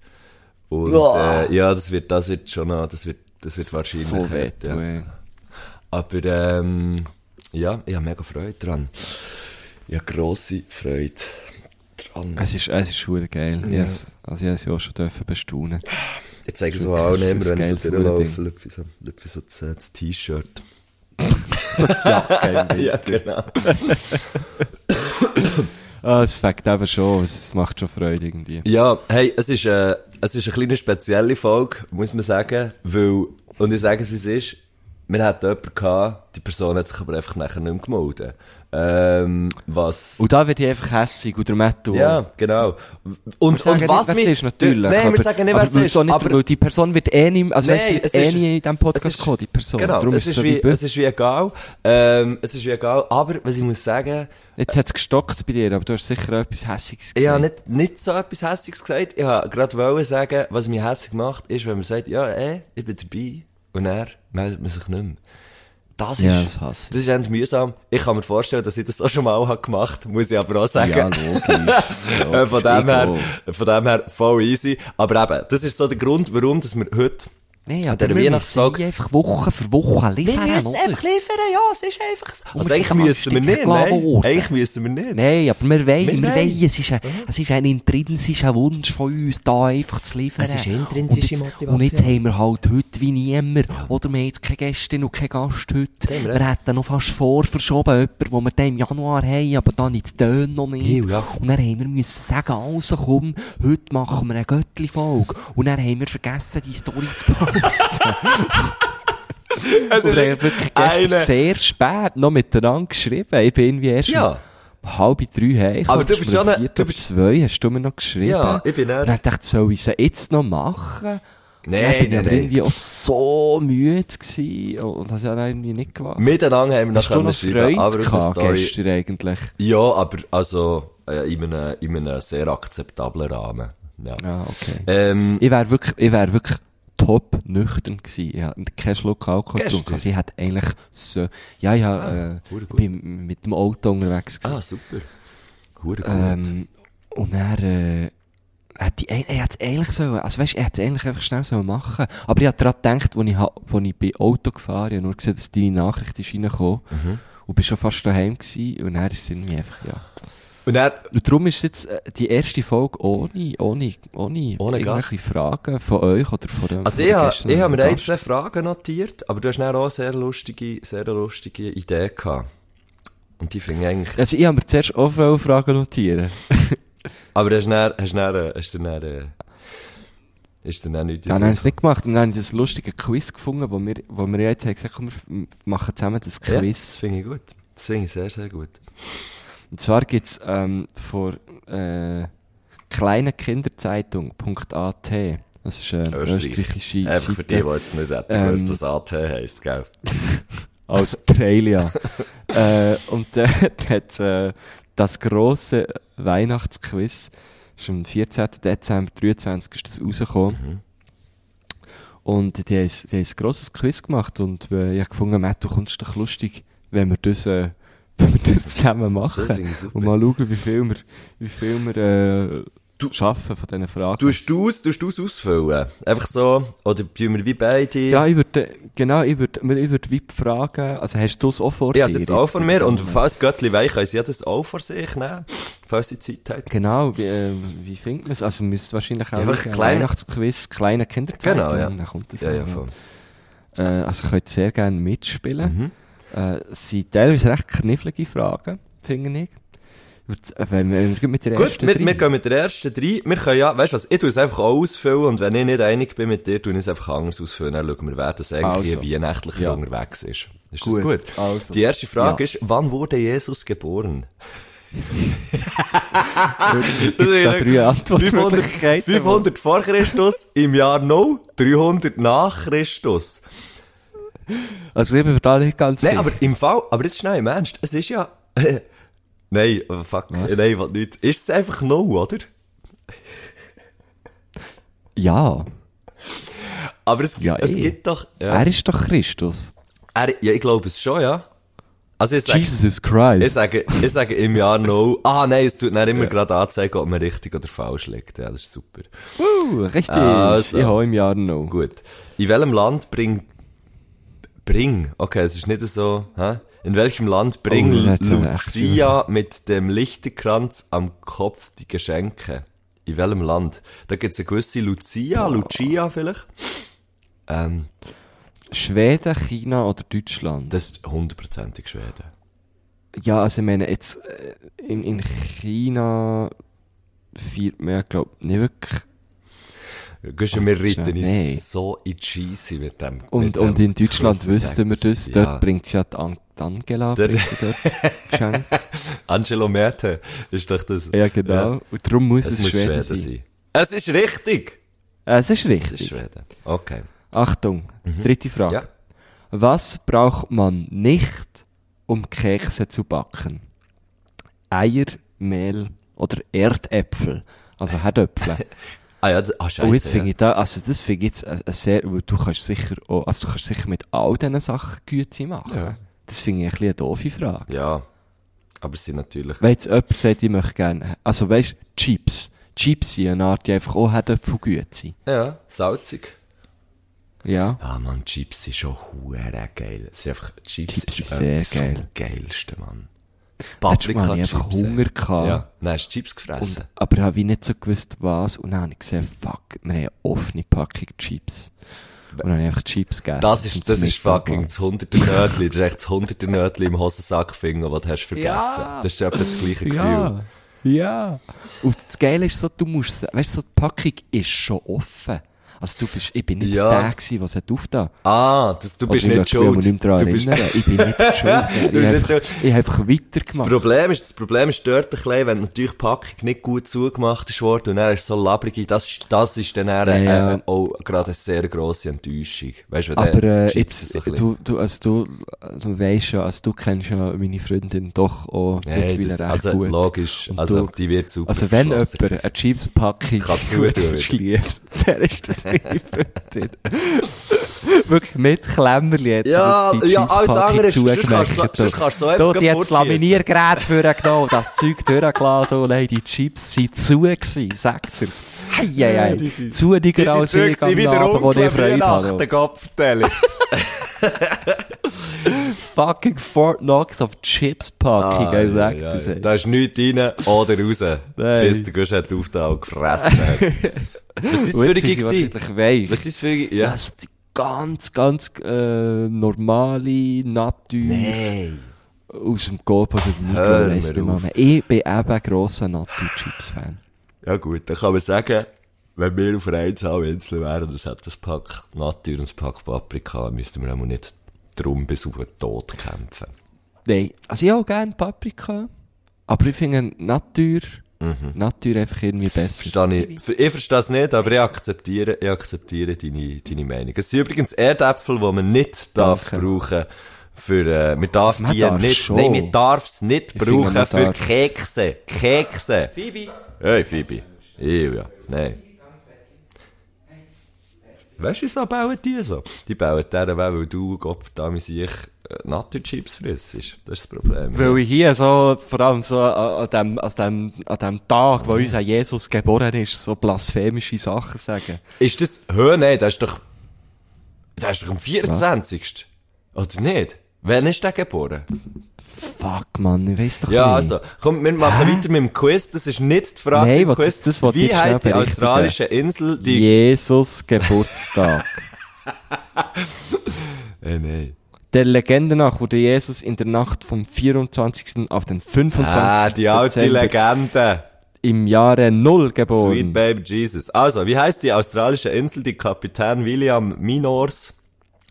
Und äh, ja, das wird, das wird schon noch, das wird, das wird wahrscheinlich So weh, ja. ja. Aber ähm, ja, ich habe mega Freude dran. Ich habe grosse Freude dran. Es ist, es ist schon geil. Ja. Also ich habe es ja auch schon dürfen bestaunen. Ich zeige es auch ein immer, wenn ich so durchlaufe, lüpfe so, lüpfe so das, äh, das T-Shirt. ja. Ja, genau. Ah, es fängt eben schon, es macht schon Freude irgendwie. Ja, hey, es ist, äh, es ist eine kleine spezielle Folge, muss man sagen, weil, und ich sage es wie es ist, wir hatten jemanden gehabt, die Person hat sich aber einfach nachher nicht mehr gemeldet. Ähm, was... Und da wird ich einfach hässig, und der Matto. ja, genau. Und, und was nicht, es ist, natürlich. Nein, aber, wir sagen nicht, wer es ist, nicht, aber... weil die Person wird eh nicht, also Nein, sie wird es eh ist- nie in diesem es Podcast kommen, die Person. Genau, Darum es ist so wie, wie, es ist wie egal. Ähm, es ist wie egal. Aber, was ich muss sagen, Jetzt hat es gestockt bei dir, aber du hast sicher etwas Hässiges ich habe gesagt. nicht, nicht so etwas Hässiges gesagt. Ich habe gerade sagen, was mich hässig macht, ist, wenn man sagt, ja, ey, ich bin dabei. Und er meldet man sich nicht mehr. Das ist, Ja, das hasse das ist endlich mühsam. Ich kann mir vorstellen, dass ich das auch schon mal habe gemacht muss ich aber auch sagen. Ja, logisch. Von dem her, von dem her voll easy. Aber eben, das ist so der Grund, warum dass wir heute An aber der wir Weihnachtsfolge- müssen einfach Woche für Woche Wir liefern, müssen oder? einfach liefern, ja, es ist einfach so. Also wir eigentlich müssen wir nicht, nein. Eigentlich müssen wir nicht. Nein, aber wir wollen, Wir wir, wollen. Es ist, ein, es ist ein intrinsischer Wunsch von uns, da einfach zu liefern. Es ist intrinsische und jetzt, Motivation. Und jetzt haben wir halt heute wie niemand, oder wir haben jetzt keine Gästin und keinen Gast heute. wir Wir hätten noch fast vor verschoben, jemanden, wo wir dann im Januar haben, aber dann nicht Töne noch nicht. Ja. Und dann haben wir müssen sagen, also komm, heute machen wir eine Göttli-Folge. Und dann haben wir vergessen, die Story zu posten. Wir haben wirklich gestern eine- sehr spät noch miteinander geschrieben. Ich bin irgendwie erst Ja. um halb drei heim. Aber du bist schon eine- du bist- zwei, hast du mir noch geschrieben. Ja, ich bin Und eher- dann dachte ich, soll ich sie jetzt noch machen? Nein, ich nein, nein. irgendwie auch so müde gewesen und das ja irgendwie nicht gemacht. Miteinander haben wir noch noch schreiben, aber auf gestern eigentlich? Ja, aber also äh, in, einem, in einem sehr akzeptablen Rahmen. Ja. Ja, okay. Ähm, Ich wäre wirklich, ich wäre wirklich top nüchtern gewesen. Ich hatte keinen Schluck Alkohol getrunken. Also ich hätte eigentlich so, ja, ja, äh, hure gut. bin mit dem Auto unterwegs gewesen. ah, super. Hure gut. Ähm, und er, äh, hat die, er hat eigentlich so, also weißt, er hat es eigentlich einfach schnell so machen. Aber ich hab daran gedacht, als ich, als ich bei Auto gefahren habe, nur gesehen, dass deine Nachricht ist reingekommen. Mhm. Und bin schon fast daheim gewesen. Und er ist irgendwie einfach, ja. Und dann, Und darum ist jetzt äh, die erste Folge ohne, ohne, ohne, Ohne irgendwelche Gast. Fragen von euch oder von dem. also ich habe ich hab mir ein, zwei Fragen notiert, aber du hast dann auch eine sehr lustige, sehr lustige Idee gehabt. Und die finde ich eigentlich, Also ich habe mir zuerst auch viele Fragen notieren. aber hast du dann, hast du dann, hast du dann, äh, ist dir dann nicht Dann haben wir es nicht gemacht. Und dann habe ich das lustige Quiz gefunden, wo wir, wo wir jetzt haben gesagt, komm, wir machen zusammen das Ja, Quiz. das finde ich gut. Das finde ich sehr, sehr gut. Und zwar gibt's ähm, vor äh, kleinekinderzeitung.at. Das ist eine Österreich. österreichische Einfach für die, die jetzt nicht hätten Ähm, gewusst, was AT heisst, gell? Australia. äh, und dort hat äh, das grosse Weihnachtsquiz, ist am 14. Dezember 23 ist das rausgekommen. Mhm. Und die haben, die haben ein grosses Quiz gemacht und äh, ich habe gefunden, Matt, du kommst doch lustig, wenn wir das, äh, wenn wir das zusammen machen. Das. Und mal schauen, wie viel wir, wie viel wir äh, schaffen von diesen Fragen. Tust du es, du ausfüllen? Einfach so? Oder tun wir wie beide? ja, ich würde, genau, ich würde, ich würde wie fragen, also hast du es auch vor Ja, dir? es jetzt auch von mir. Und falls Göttli weich, sie ja das auch vor sich nehmen. Falls sie Zeit haben. Genau, wie, äh, wie findet man es? Also, man müsste wahrscheinlich auch Einfach schauen, kleine- Weihnachtsquiz, kleine Kinderzeitung. Genau, ja. Dann kommt das Ja, ja, voll. Äh, also, könnt sehr gerne mitspielen. Mhm. Äh, sind teilweise recht knifflige Fragen, finde ich. Äh, Wenn wir, wenn mit der Gut, ersten wir, wir gehen mit der ersten drei. Wir können ja, weißt du was, ich tue es einfach auch ausfüllen und wenn ich nicht einig bin mit dir, tue ich es einfach anders ausfüllen. Dann schauen wir, wer das eigentlich Also. wie weihnachtlicher Ja. unterwegs ist. Ist Gut, das gut? also. Die erste Frage Ja. ist, wann wurde Jesus geboren? Gibt's da drei Antwortmöglichkeiten? 500 vor Christus, im Jahr No, 300 nach Christus. Also, ich bin mir da nicht ganz Nein, sicher. aber im Fall, aber jetzt schnell im Ernst, es ist ja, nein, oh, fuck, Was? nein, was nicht. Ist es einfach No, oder? Ja, Aber es, Ja, es eh. gibt doch, ja. er ist doch Christus. Er, ja, ich glaube es schon, ja. Also ich sage, Jesus ich Christ. sage, ich sage im Jahr No, ah nein, es tut dann immer gerade anzeigen, ob man richtig oder falsch liegt. Ja, das ist super. Uh, richtig. Also. Ich habe im Jahr noch. Gut. In welchem Land bringt, bring, okay, es ist nicht so, hä? In welchem Land bring Oh, Lucia mit dem Lichterkranz am Kopf die Geschenke? In welchem Land? Da gibt's eine gewisse Lucia, Lucia vielleicht. Ähm, Schweden, China oder Deutschland? das ist hundertprozentig Schweden. Ja, also ich meine, jetzt äh, in, in China feiert man ja, glaube ich, nicht wirklich. Gehst wir das ist ja- nee. so in die Scheisse mit dem. Und, mit und dem in Deutschland wüssten wir das, es. dort bringt ja die, An die Angela Dort- Geschenk. Angelo Merte ist doch das. Ja, genau. Und darum muss Es es, muss Schweden, Schweden sein. sein. Es ist richtig! Es ist Es richtig. ist Schweden. Okay. Achtung, dritte Frage. Ja. Was braucht man nicht, um Kekse zu backen? Eier, Mehl oder Erdäpfel? Also Herdöpfel. Ah ja, das- ah, scheiße. Und jetzt finde ja. ich da, also das finde ich jetzt äh, äh, sehr, weil du kannst sicher auch, also du kannst sicher mit all diesen Sachen Güte machen. Ja. Das finde ich ein bisschen eine doofe Frage. Ja. Aber es sind natürlich. Wenn jetzt jemand sagt, ich möchte gerne, also weißt Chips. Chips sind eine Art, die einfach auch Herdöpfel gut sind. Ja, salzig. Ja. Ah, man, Chips sind schon hure geil. Es ist einfach, Chips, Chips ist ist sehr etwas vom geil. geilsten, Mann. Hatte ich Paprika-Chips. Hunger gehabt. Ja, dann hast du Chips gefressen. Und, aber ich habe nicht so gewusst, was. Und dann habe ich gesehen, fuck, wir haben eine offene Packung Chips. Und dann habe ich einfach Chips gegessen. Das ist, das ist fucking das hunderte Nötli. Das ist echt das hunderte Nötli im Hosensack finden, das du hast vergessen. Ja. Das ist etwa das gleiche Gefühl. Ja. Ja. Und das Geile ist so, du musst, weißt du, so, die Packung ist schon offen. Also du bist, ich bin nicht Ja. der gewesen, es hat aufgetan. Ah, das, du bist Also, nicht schuld. nicht daran Du bist. Ich bin nicht schuld. Du ich bist habe nicht einfach, ich habe einfach das weitergemacht. Problem ist, das Problem ist dort ein bisschen, wenn natürlich die Packung nicht gut zugemacht ist worden und dann ist so labrige, das, ist- das ist dann eher, Ja, ja. Äh, auch gerade eine sehr grosse Enttäuschung. Weißt du, Aber äh, jetzt, du, du, also du, du weisst ja, also du kennst ja meine Freundin doch auch Hey, mittlerweile das, recht also gut. logisch, Und also du- die wird super Also wenn jemand eine Chips-Packung verschliesst, dann ist das. Wirklich mit Klemmerli jetzt. Ja, ja, alles andere ist- sonst kannst du- sonst kannst du so einfach die hat. Laminiergerät vorgenommen, das Zeug durchgeladen und nein, die Chips sind zu gewesen, sagt er's. Hei, hei, hei. die sind- Zuniger als ich am Abend, wo ich Freude hatte. Kopfteile. Fucking Fort Knox auf Chips-Packung, Ah, ich sag ja, dir's, ja. ey. Da ist nichts rein oder raus. Bis der Gusch hat aufgetan und gefressen hat. Was ist das für wahrscheinlich weich. Was ist das für? Ja. Das ist die ganz, ganz äh, normale Natur Nein. aus dem Coop oder dem mehr. Ich bin eben ein grosser Natur-Chips-Fan. Ja gut, dann kann man sagen, wenn wir auf einer Einzahminsel wären, das hat das Pack Natur und das Pack Paprika, müssten wir auch nicht drum bis auf den Tod kämpfen. Nein, also ich auch gerne Paprika, aber ich finde Natur, Natur einfach irgendwie besser. Verstehe ich. Ich verstehe es nicht, aber ich akzeptiere, ich akzeptiere deine, deine Meinung. Es sind übrigens Erdäpfel, die man nicht darf Danke. brauchen für, äh, man darf Man die darf nicht, schon. nein, man darf es nicht finde, brauchen für darf. Kekse. Kekse. Phoebe. Hey, Phoebe. Ew, ja. Nein. Weißt du, wieso bauen die so? Die bauen deren, weil du, Gott verdammt sich, äh, Naturchips frisst. Das ist das Problem. Weil ich hier so, vor allem so an, dem, an, dem, an dem Tag, wo unser Jesus geboren ist, so blasphemische Sachen sagen. Ist das, hör, nein, das ist doch, das ist doch am 24. Oder nicht? Wann ist der geboren? Fuck, Mann, ich weiss doch Ja, nicht. also, komm, wir machen weiter mit dem Quiz. Das ist nicht die Frage Nein, im Quiz. das- das Wie heisst die australische Insel, die... Jesus Geburtstag. Äh, nein. Der Legende nach wurde Jesus in der Nacht vom 24. auf den 25. Ah, die alte Dezember Legende. im Jahre Null geboren. Sweet Baby Jesus. Also, wie heisst die australische Insel, die Kapitän William Minors,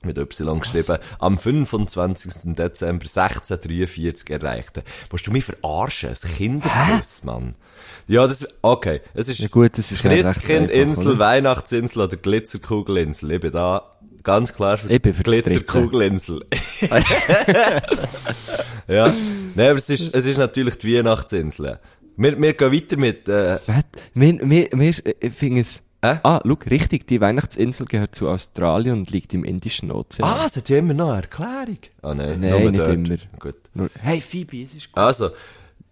mit Y geschrieben, am 25. Dezember 1643 erreichte? Willst du mich verarschen? Ein Kinderquiz, Mann. Ja, das, okay. Es ist Ja gut, das ist oder? Weihnachtsinsel oder Glitzerkugelinsel. Ich bin da ganz klar für, Ich bin für Glitzerkugelinsel. ja. Nein, aber es ist, es ist natürlich die Weihnachtsinsel. Wir, wir gehen weiter mit, äh, Was? Wir, wir, wir äh, finden es... Äh? Ah, schau, richtig, die Weihnachtsinsel gehört zu Australien und liegt im Indischen Ozean. Ah, es hat ja immer noch eine Erklärung. Ah, nein, Nein, nicht dort. immer. Gut. Nur, hey Phoebe, es ist gut. Also,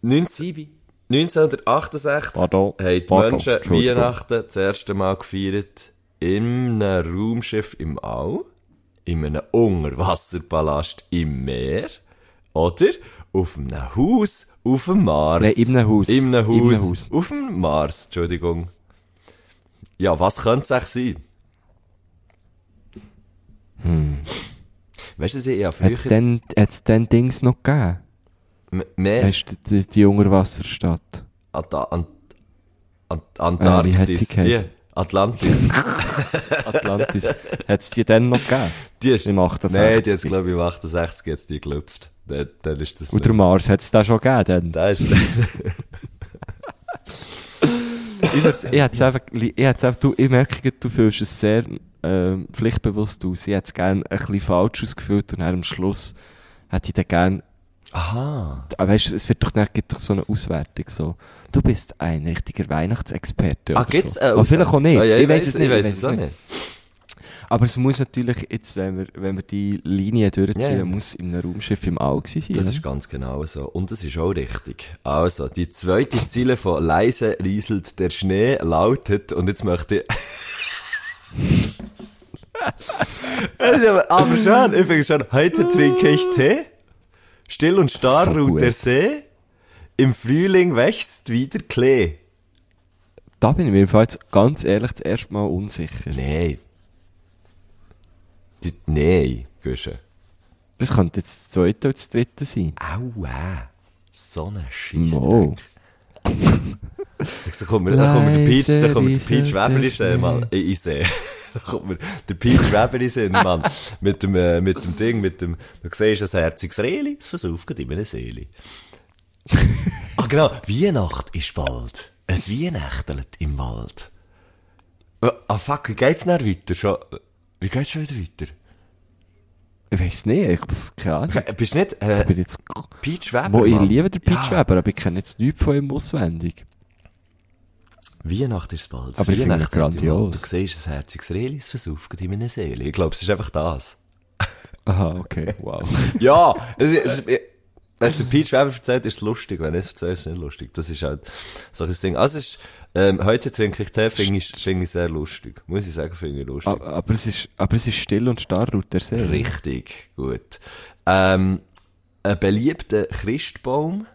19, 1968 Pardon. haben die Pardon. Menschen. Weihnachten das erste Mal gefeiert in einem Raumschiff im All, in einem Unterwasserpalast im Meer oder auf einem Haus auf dem Mars. Nein, in einem Haus. In einem In einem Haus. Haus. Auf dem Mars, Entschuldigung. Ja, was könnte es eigentlich sein? Weißt du, ich habe Hat es früher denn, Dings noch gegeben? m- mehr Weißt du, die, die Unterwasserstadt? Äh, wie hat die Antarktis, die, geheißen? Atlantis. Atlantis. hat es die denn noch gegeben? Die ist, Im 68. Nein, die jetzt, glaube ich, im 68 jetzt die gelüpft. Dann, dann ist das Und der Mars hat es da schon gegeben dann? Da ist ich, ich hätt's einfach, ich einfach, du, ich merke, du fühlst es sehr, ähm, pflichtbewusst aus. Ich hätte es gerne ein bisschen falsch ausgefüllt und am Schluss hätte ich dann gerne, Aha. ah, weißt du, es wird doch, dann gibt doch so eine Auswertung, so. Du bist ein richtiger Weihnachtsexperte. Ah, gibt's so. äh, Aber vielleicht auch nicht. Ah, ja, ich weiß es nicht. Ich weiß es auch nicht. Aber es muss natürlich, jetzt, wenn wir, wenn wir die Linie durchziehen, ja. muss in einem Raumschiff im All gewesen sein. Das ist ganz genau so. Und das ist auch richtig. Also, die zweite Ziele von leise rieselt der Schnee lautet, und jetzt möchte ich, aber, aber schon, ich finde schon, heute trinke ich Tee, still und starr So ruht der See, im Frühling wächst wieder Klee. Da bin ich mir jetzt ganz ehrlich das erste Mal unsicher. Nein. Die- Nein, Guschen. Das könnte jetzt das zweite oder das dritte sein. Aua. So ein. Scheissdreck. Da kommt mir, da kommt mir der Peach, da kommt mir der Peach Weber in Mann. Ich, ich sehe. Da kommt mir der Peach Weber in Mann. Mit dem, äh, mit dem Ding, mit dem, du siehst ein herziges Reli, es versauft in meiner Seele. ah, genau. Weihnacht ist bald. Es Weihnachtelt im Wald. Ah, fuck, wie geht's denn weiter? Schon, wie geht's schon wieder weiter? Ich weiß nicht, ich, keine Ahnung. Bist du nicht, Ich äh, bin jetzt, Peach Weber, wo ich liebe den Peach Ja. Weber, aber ich kenne jetzt nichts von ihm auswendig. Weihnacht ist bald. Aber ich finde Weihnachten Welt. grandios. Du siehst ein herziges Reli, es versauft in meiner Seele. Ich glaube, es ist einfach das. Aha, okay, wow. ja, es ist, es ist, wenn es der Peach Weber erzählt, ist es lustig. Wenn ich es erzähle, ist es nicht lustig. Das ist halt so ein Ding. Also, es ist, ähm, heute trinke ich Tee, finde ich, finde ich sehr lustig. Muss ich sagen, finde ich lustig. aber, aber, es ist, aber es ist still und starr ruht der See. Richtig, gut. Ähm, ein beliebter Christbaum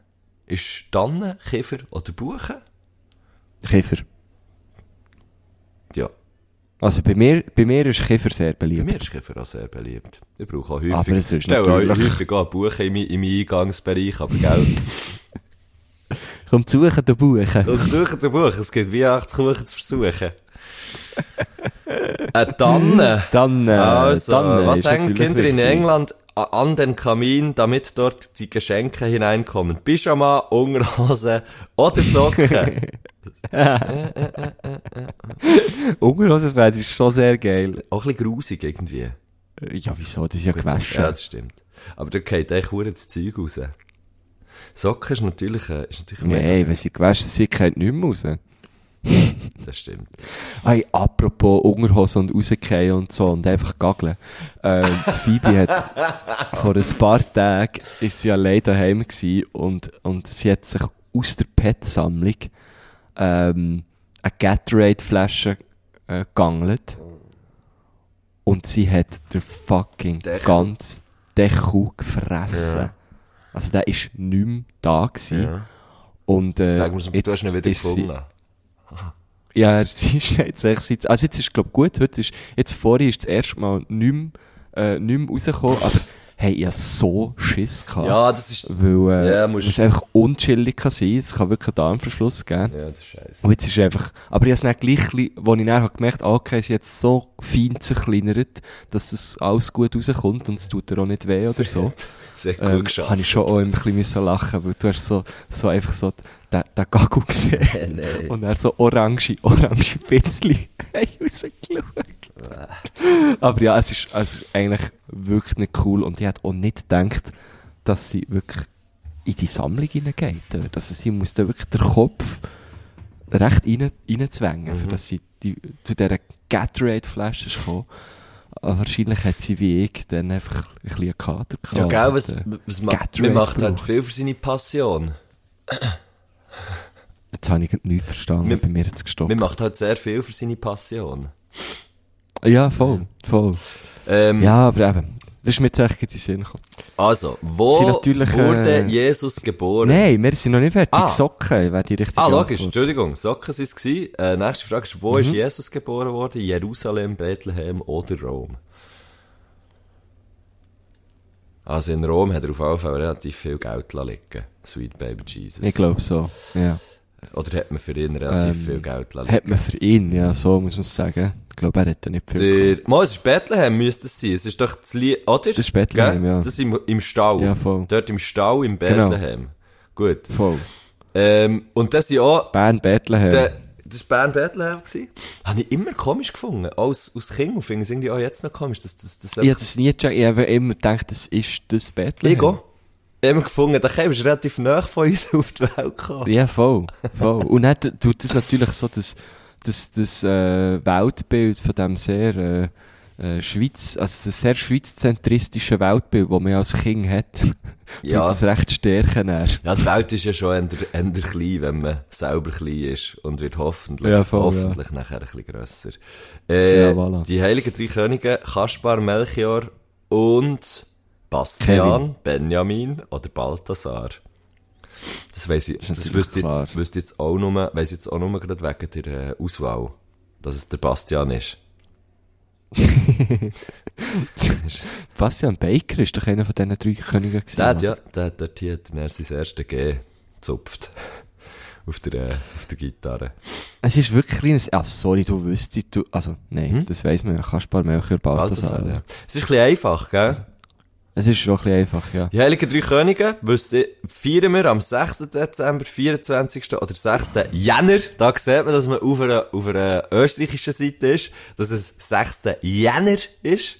ist Tannen, Kiefer oder Buche? Kiefer. Ja. Also bei mir, bei mir ist Kiefer sehr Bei beliebt. mir ist Kiefer auch sehr beliebt. Ich brauche auch Aber häufig, es ist stelle natürlich- häufig auch Buche in meinen Eingangsbereich, aber gell. Komm zu suchen, den Buchen. Und suchen den Buch, es gibt Weihnachtskuchen zu versuchen. Eine Tanne. Dann, äh, Also, dann, äh, was hängen Kinder in. England an den Kamin, damit dort die Geschenke hineinkommen? Pyjama, Unterhose oder Socken? Wäre, das ist so sehr geil. Auch ein bisschen grusig irgendwie. Ja, wieso? Das ist ja gewaschen. Ja, das stimmt. Aber da geht echt verdammt das Zeug raus. Socken ist natürlich, äh, ist natürlich Nein, wenn sie gewaschen sind, geht nicht mehr raus. Das stimmt. Hey, apropos Unterhose und rausgehen und so und einfach gaggeln. Ähm, die Phoebe hat vor ein paar Tagen ist sie allein daheim gewesen und, und sie hat sich aus der Pet-Sammlung ähm, eine Gatorade-Flasche äh, gegangelt und sie hat den fucking Deckel. ganz Deckel gefressen. Ja. Also der ist nicht mehr da gewesen. Ja. Und, äh, Sag mir, du hast ihn wieder sie- gefunden. ja, sie ist jetzt echt also jetzt ist, glaub gut, heute ist, jetzt vorher ist das erste Mal nicht mehr, äh, nicht mehr rausgekommen, aber hey, ich hab so Schiss gehabt. Ja, das ist, Weil, äh, Ja, musst- es einfach unchillig kann sein, es kann wirklich einen Darmverschluss geben. ja, das ist scheiße. Und jetzt ist einfach, aber ich hab's nicht gleich, wo ich dann gemerkt ah, okay, sie hat jetzt so fein zerkleinert, dass das alles gut rauskommt und es tut ihr auch nicht weh oder so. Sehr gut ähm, geschafft. habe ich schon auch ein bisschen lachen, weil du hast so, so einfach so den, den Gagu gesehen. Nein. Und er so orange, orange Pitzli rausgeschaut. Aber ja, es ist, es ist eigentlich wirklich nicht cool und ich hätte auch nicht gedacht, dass sie wirklich in die Sammlung hineingeht. Also sie muss da wirklich den Kopf recht rein, reinzwängen, für dass sie die, zu dieser Gatorade-Flasche ist gekommen. Aber wahrscheinlich hat sie wie ich dann einfach ein bisschen einen Kater gehabt. Ja, gell, was, äh, was ma man macht halt viel für seine Passion. Jetzt habe ich nichts verstanden, Wir- bei mir jetzt gestoppt. Man macht halt sehr viel für seine Passion. Ja, voll, voll. Ähm, Ja, aber eben, das ist mir jetzt echt in den Sinn gekommen. Also, wo wurde äh, Jesus geboren? Nein, wir sind noch nicht fertig. Ah. Socken wäre die richtige Ah, logisch, Antwort. Entschuldigung, Socken sind es gewesen. Äh, nächste Frage ist, Mhm. wo ist Jesus geboren worden? Jerusalem, Bethlehem oder Rom? Also in Rom hat er auf jeden Fall relativ viel Geld liegen. Sweet Baby Jesus. Ich glaube so, ja. Oder hat man für ihn relativ Ähm, viel Geld lassen Hat man für ihn, ja, so muss man sagen. Ich glaube, er hätte nicht viel Der, Mal, es ist Bethlehem, müsste es sein. Es ist doch das Lied, oder? Das ist Bethlehem, ja. Das ist im, im Stall. Ja, voll. Dort im Stall im Genau. Bethlehem. Gut. gehabt. Voll. Ähm, und das sind auch, Bern, Bethlehem. der, das war Bern Bethlehem gewesen. Habe ich immer komisch gefunden. Als, als Kind finde ich es irgendwie auch jetzt noch komisch, dass das, das ich habe das nie gecheckt. Ich habe immer gedacht, das ist das Bethlehem. Ich auch. Ich habe gefunden, da kommst du relativ nah von uns auf die Welt gekommen. Ja, voll, voll. Und dann tut das natürlich so das, das, das äh, Weltbild von dem sehr äh, äh, Schweiz, also ein sehr schweizzentristisches Weltbild, das man ja als Kind hat, Ja. tut das recht stärken. er. Ja, die Welt ist ja schon eher, eher klein, wenn man selber klein ist und wird hoffentlich, Ja, voll, hoffentlich nachher ein bisschen grösser. Äh, Ja, voilà. Die heiligen drei Könige, Kaspar, Melchior und Bastian, Benjamin oder Balthasar. Das weiss ich, das, natürlich wüsste jetzt, wüsste jetzt auch nur, weiss jetzt auch nur gerade wegen der äh, Auswahl, dass es der Bastian ist. Bastian Baker ist doch einer von diesen drei Königen gewesen. Der hat, ja, der hat dort hier dann sein erstes G gezupft. auf der, äh, auf der Gitarre. Es ist wirklich ein ah, sorry, du wüsstest, du, also, nein, Hm? das weiss man ja, Kaspar, Melchior, Balthasar. Balthasar, ja. ja. Es ist ein bisschen einfach, gell? Es ist schon ein bisschen einfach, ja. Die Heiligen Drei Könige, wisst ihr, feiern wir am 6. Dezember, 24. oder 6. Jänner. Da sieht man, dass man auf einer, auf einer österreichischen Seite ist, dass es 6. Jänner ist.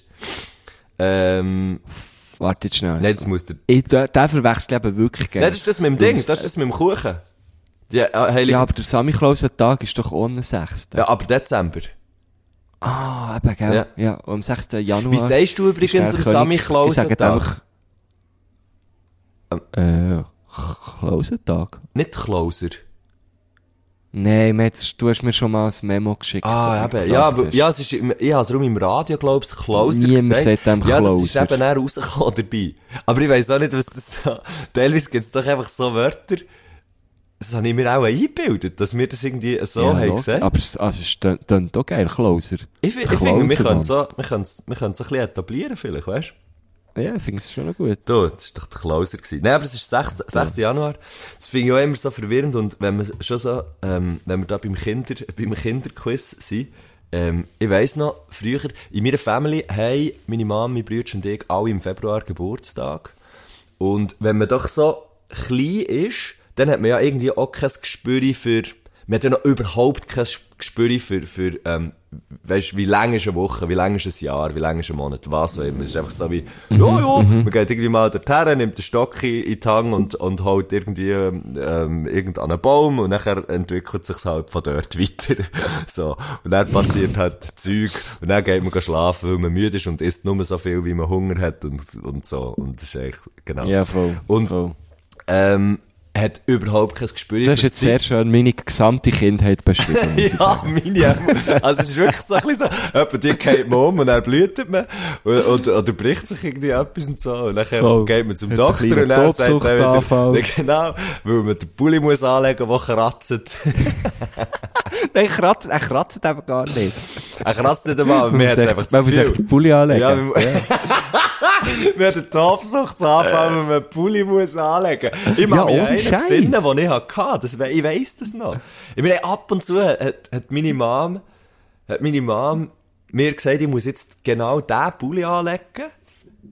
Ähm, Warte jetzt schnell. nein, das muss der, Ich, der, der verwechselt eben wirklich gerne. nein, das ist das mit dem Ding, das ist das mit dem Kuchen. Die äh, Heiligen, ja, ja, aber der Samichlausen-Tag ist doch ohne 6. aber Dezember. Ah, eben, gell? Ja. Ja, am 6. Januar. Wie sagst du übrigens am der Königs- Samichlausen Ich sage Tag? einfach, äh, Klausentag? Nicht Klauser. Nein, jetzt, du hast mir schon mal ein Memo geschickt. Ah, eben. Ja, ja, es ist, ich habe darum im Radio, glaub ich, Klauser Niemand gesagt. sagt dem Ja, das ist eben dann rausgekommen dabei. Aber ich weiss auch nicht, was das teilweise gibt's doch einfach so Wörter, das habe ich mir auch eingebildet, dass wir das irgendwie so ja, haben gesagt. Aber es, also, es klingt auch geil, Klauser. Ich, ich finde, wir können Mann. so, wir es, wir es ein bisschen etablieren vielleicht, weißt Ja, ich finde es schon noch gut. Du, das ist doch der Klauser gewesen. Nein, aber es ist 6. 6. Januar. Das finde ich auch immer so verwirrend und wenn man schon so, ähm, wenn wir da beim Kinder, beim Kinderquiz sind, ähm, ich weiss noch, früher, in meiner Family haben meine Mom, mein Bruder und ich alle im Februar Geburtstag. Und wenn man doch so klein ist, dann hat man ja irgendwie auch kein Gespür für, man hat ja noch überhaupt kein Gespür für, für, ähm, weißt, wie lang ist eine Woche, wie lang ist ein Jahr, wie lang ist ein Monat, was auch immer. Es ist einfach so wie, ja, ja, man geht irgendwie mal dorthin, nimmt den Stock in, in die Hand und, und holt irgendwie, ähm, irgendeinen einen Baum und nachher entwickelt sich's halt von dort weiter. so. Und dann passiert halt Zeug und dann geht man schlafen, weil man müde ist und isst nur so viel, wie man Hunger hat und, und so. Und das ist echt, genau. Ja, voll. Und, voll. ähm, hat überhaupt kein Gespür Du hast für jetzt sehr schön meine gesamte Kindheit beschrieben. Ja, meine. Also es ist wirklich so ein bisschen so, jemand, die geht man um und dann blutet man und, und, oder bricht sich irgendwie etwas und so und dann Voll. geht man zum Hat Doktor und dann sagt er Tobsuchtsanfall. wieder, genau, weil man den Pulli muss anlegen, der kratzt. Nein, er kratzt, er kratzt eben gar nicht. er kratzt nicht einmal, aber Man muss hat einfach zu Man muss echt den Pulli anlegen. Ja, wir haben einen Tobsuchtsanfall, wenn man einen Pulli muss anlegen muss. Ich mag Ja, mich einen besinnen, den ich hatte. Das, ich weiss das noch. Ich meine, ab und zu hat, hat meine Mom, hat meine Mom mir gesagt, ich muss jetzt genau diesen Pulli anlegen.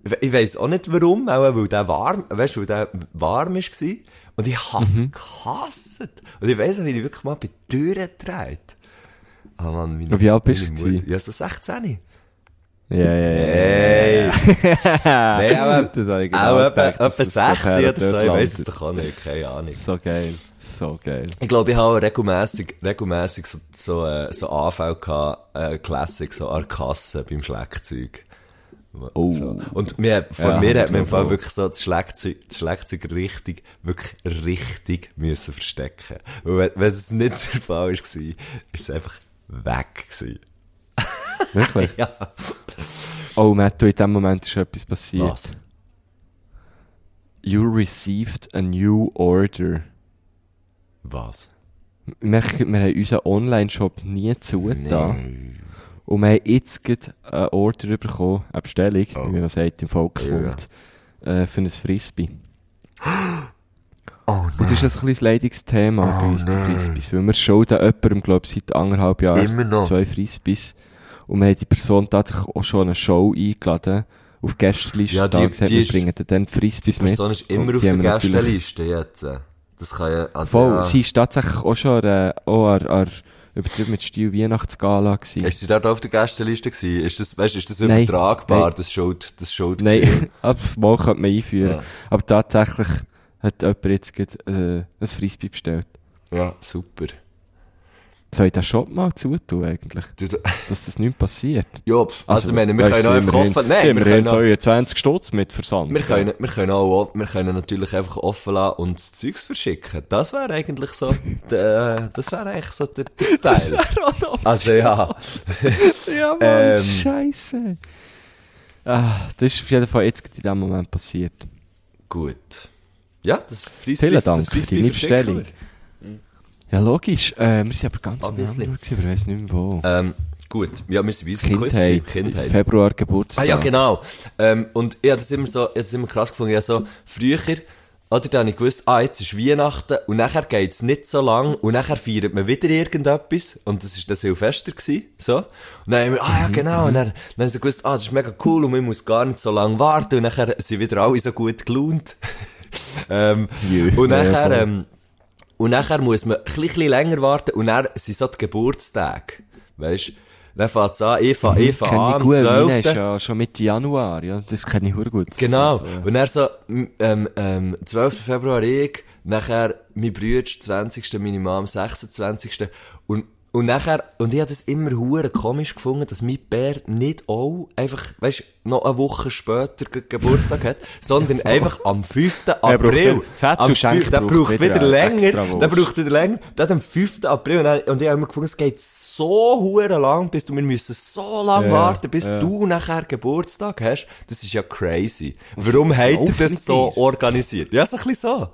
Ich we- Ich weiss auch nicht warum, auch weil der warm, weißt du, weil der warm war. Und ich hasse Mhm. gehasst. Und ich weiss auch, wie ich wirklich mal bei Türen gedreht. Ah, Mann, meine, wie alt bist du? Ja, so 16. Ja, ja, ja. Nein, aber ich auch genau etwa, etwa dass das 6 nachher oder so, ich weiss es doch auch nicht, keine Ahnung. So geil. So geil. Ich glaube, ich habe regelmässig, regelmässig so, so, äh, so Anfälle gehabt, äh, Classic, so an Kasse beim Schlagzeug. Oh. So. Und mir, von Ja, mir hat man im. Fall wirklich so das Schlagzeug, das Schlagzeug richtig, wirklich richtig müssen verstecken. Und wenn, wenn es nicht der Fall war, ist es einfach weg gewesen. Wirklich? Ja. Oh, Matt, du, in dem Moment ist etwas passiert. Was? You received a new order. Was? Wir, wir haben unseren Online-Shop nie zugetan. Und wir haben jetzt gerade einen Order bekommen, eine Bestellung, Oh. wie man sagt im Volksmund, äh, für ein Frisbee. Oh Und das ist ein kleines Leidungsthema bei uns, die Frisbees. Weil wir schulden jemandem, glaube ich, seit anderthalb Jahren zwei Frisbees. Und wir haben die Person tatsächlich auch schon eine Show eingeladen, auf Gästeliste. Ja, die- gesagt, die wir ist- bringen dann Frisbees Die Person mit. ist immer auf der Gästeliste jetzt. Das kann ja, also Voll, ja. sie ist tatsächlich auch schon äh, auch an, an, übertrieben mit Stil Weihnachtsgala gewesen. Ist sie dort auf der Gästeliste gewesen? Ist das, weißt, ist das Nein, übertragbar? nein. Das schaut, das schaut Nein, ab mal könnte man einführen. Ja. Aber tatsächlich hat jemand jetzt gerade, äh, ein Frisbee bestellt. Ja, super. Soll ich den Shop mal zutun eigentlich? Du, du, Dass das nicht passiert? ja, pf, also, ich meine, wir können auch einfach offen, nein, wir können, auch, 22 Stutz mit Versand. wir können, wir können auch, wir können natürlich einfach offen lassen und das Zeugs verschicken. Das wäre eigentlich so, der, das wäre eigentlich so der, der Style. auch noch. Also, ja. Ja, Mann, Ähm. Scheiße. Ah, das ist auf jeden Fall jetzt in dem Moment passiert. Gut. Ja, das fließt Vielen Dank für deine Bestellung. Ja, logisch. Äh, wir sind aber ganz am gewesen, aber ich weiss nicht mehr wo. Ähm, gut. Ja, wir sind bei uns im Quiz Kindheit. Kindheit. Februar Geburtstag. Ah ja, genau. Ähm, und ich habe das immer so, das immer krass gefunden. Hab so, früher, oder dann habe ich gewusst, ah, jetzt ist Weihnachten und nachher geht's nicht so lang und nachher feiert man wieder irgendetwas und das ist das Silvester gewesen, so. Und dann haben wir, ah ja, genau, und dann, dann haben sie gewusst, ah, das ist mega cool und man muss gar nicht so lange warten und nachher sind wieder alle so gut gelaunt. ähm, und ja, nachher, ähm, und nachher muss man ein bisschen länger warten und dann sind so die Geburtstage. Weisst Dann fängt's an, ich fahre, ich fahre Kenn an ich am gut. Meine 12. ist ja schon Mitte Januar, ja. Das kenne ich sehr gut. Genau. Also, ja. Und dann so, ähm, ähm, 12. Februar ich, nachher mein Bruder 20., meine Mom 26. Und, und nachher, und ich habe das immer hure komisch gefunden, dass mein Bär nicht auch einfach, weißt noch eine Woche später Ge Geburtstag hat, sondern einfach am 5. braucht April. Fett- am und Schenk fünf- der braucht wieder wieder länger, der braucht wieder länger, der hat am 5. April, und, dann, und ich habe immer gefunden, es geht so hure lang, bis du, wir müssen so lang Ja, warten, bis ja. du nachher Geburtstag hast. Das ist ja crazy. Warum hat er das so organisiert? Ja, so ein bisschen so.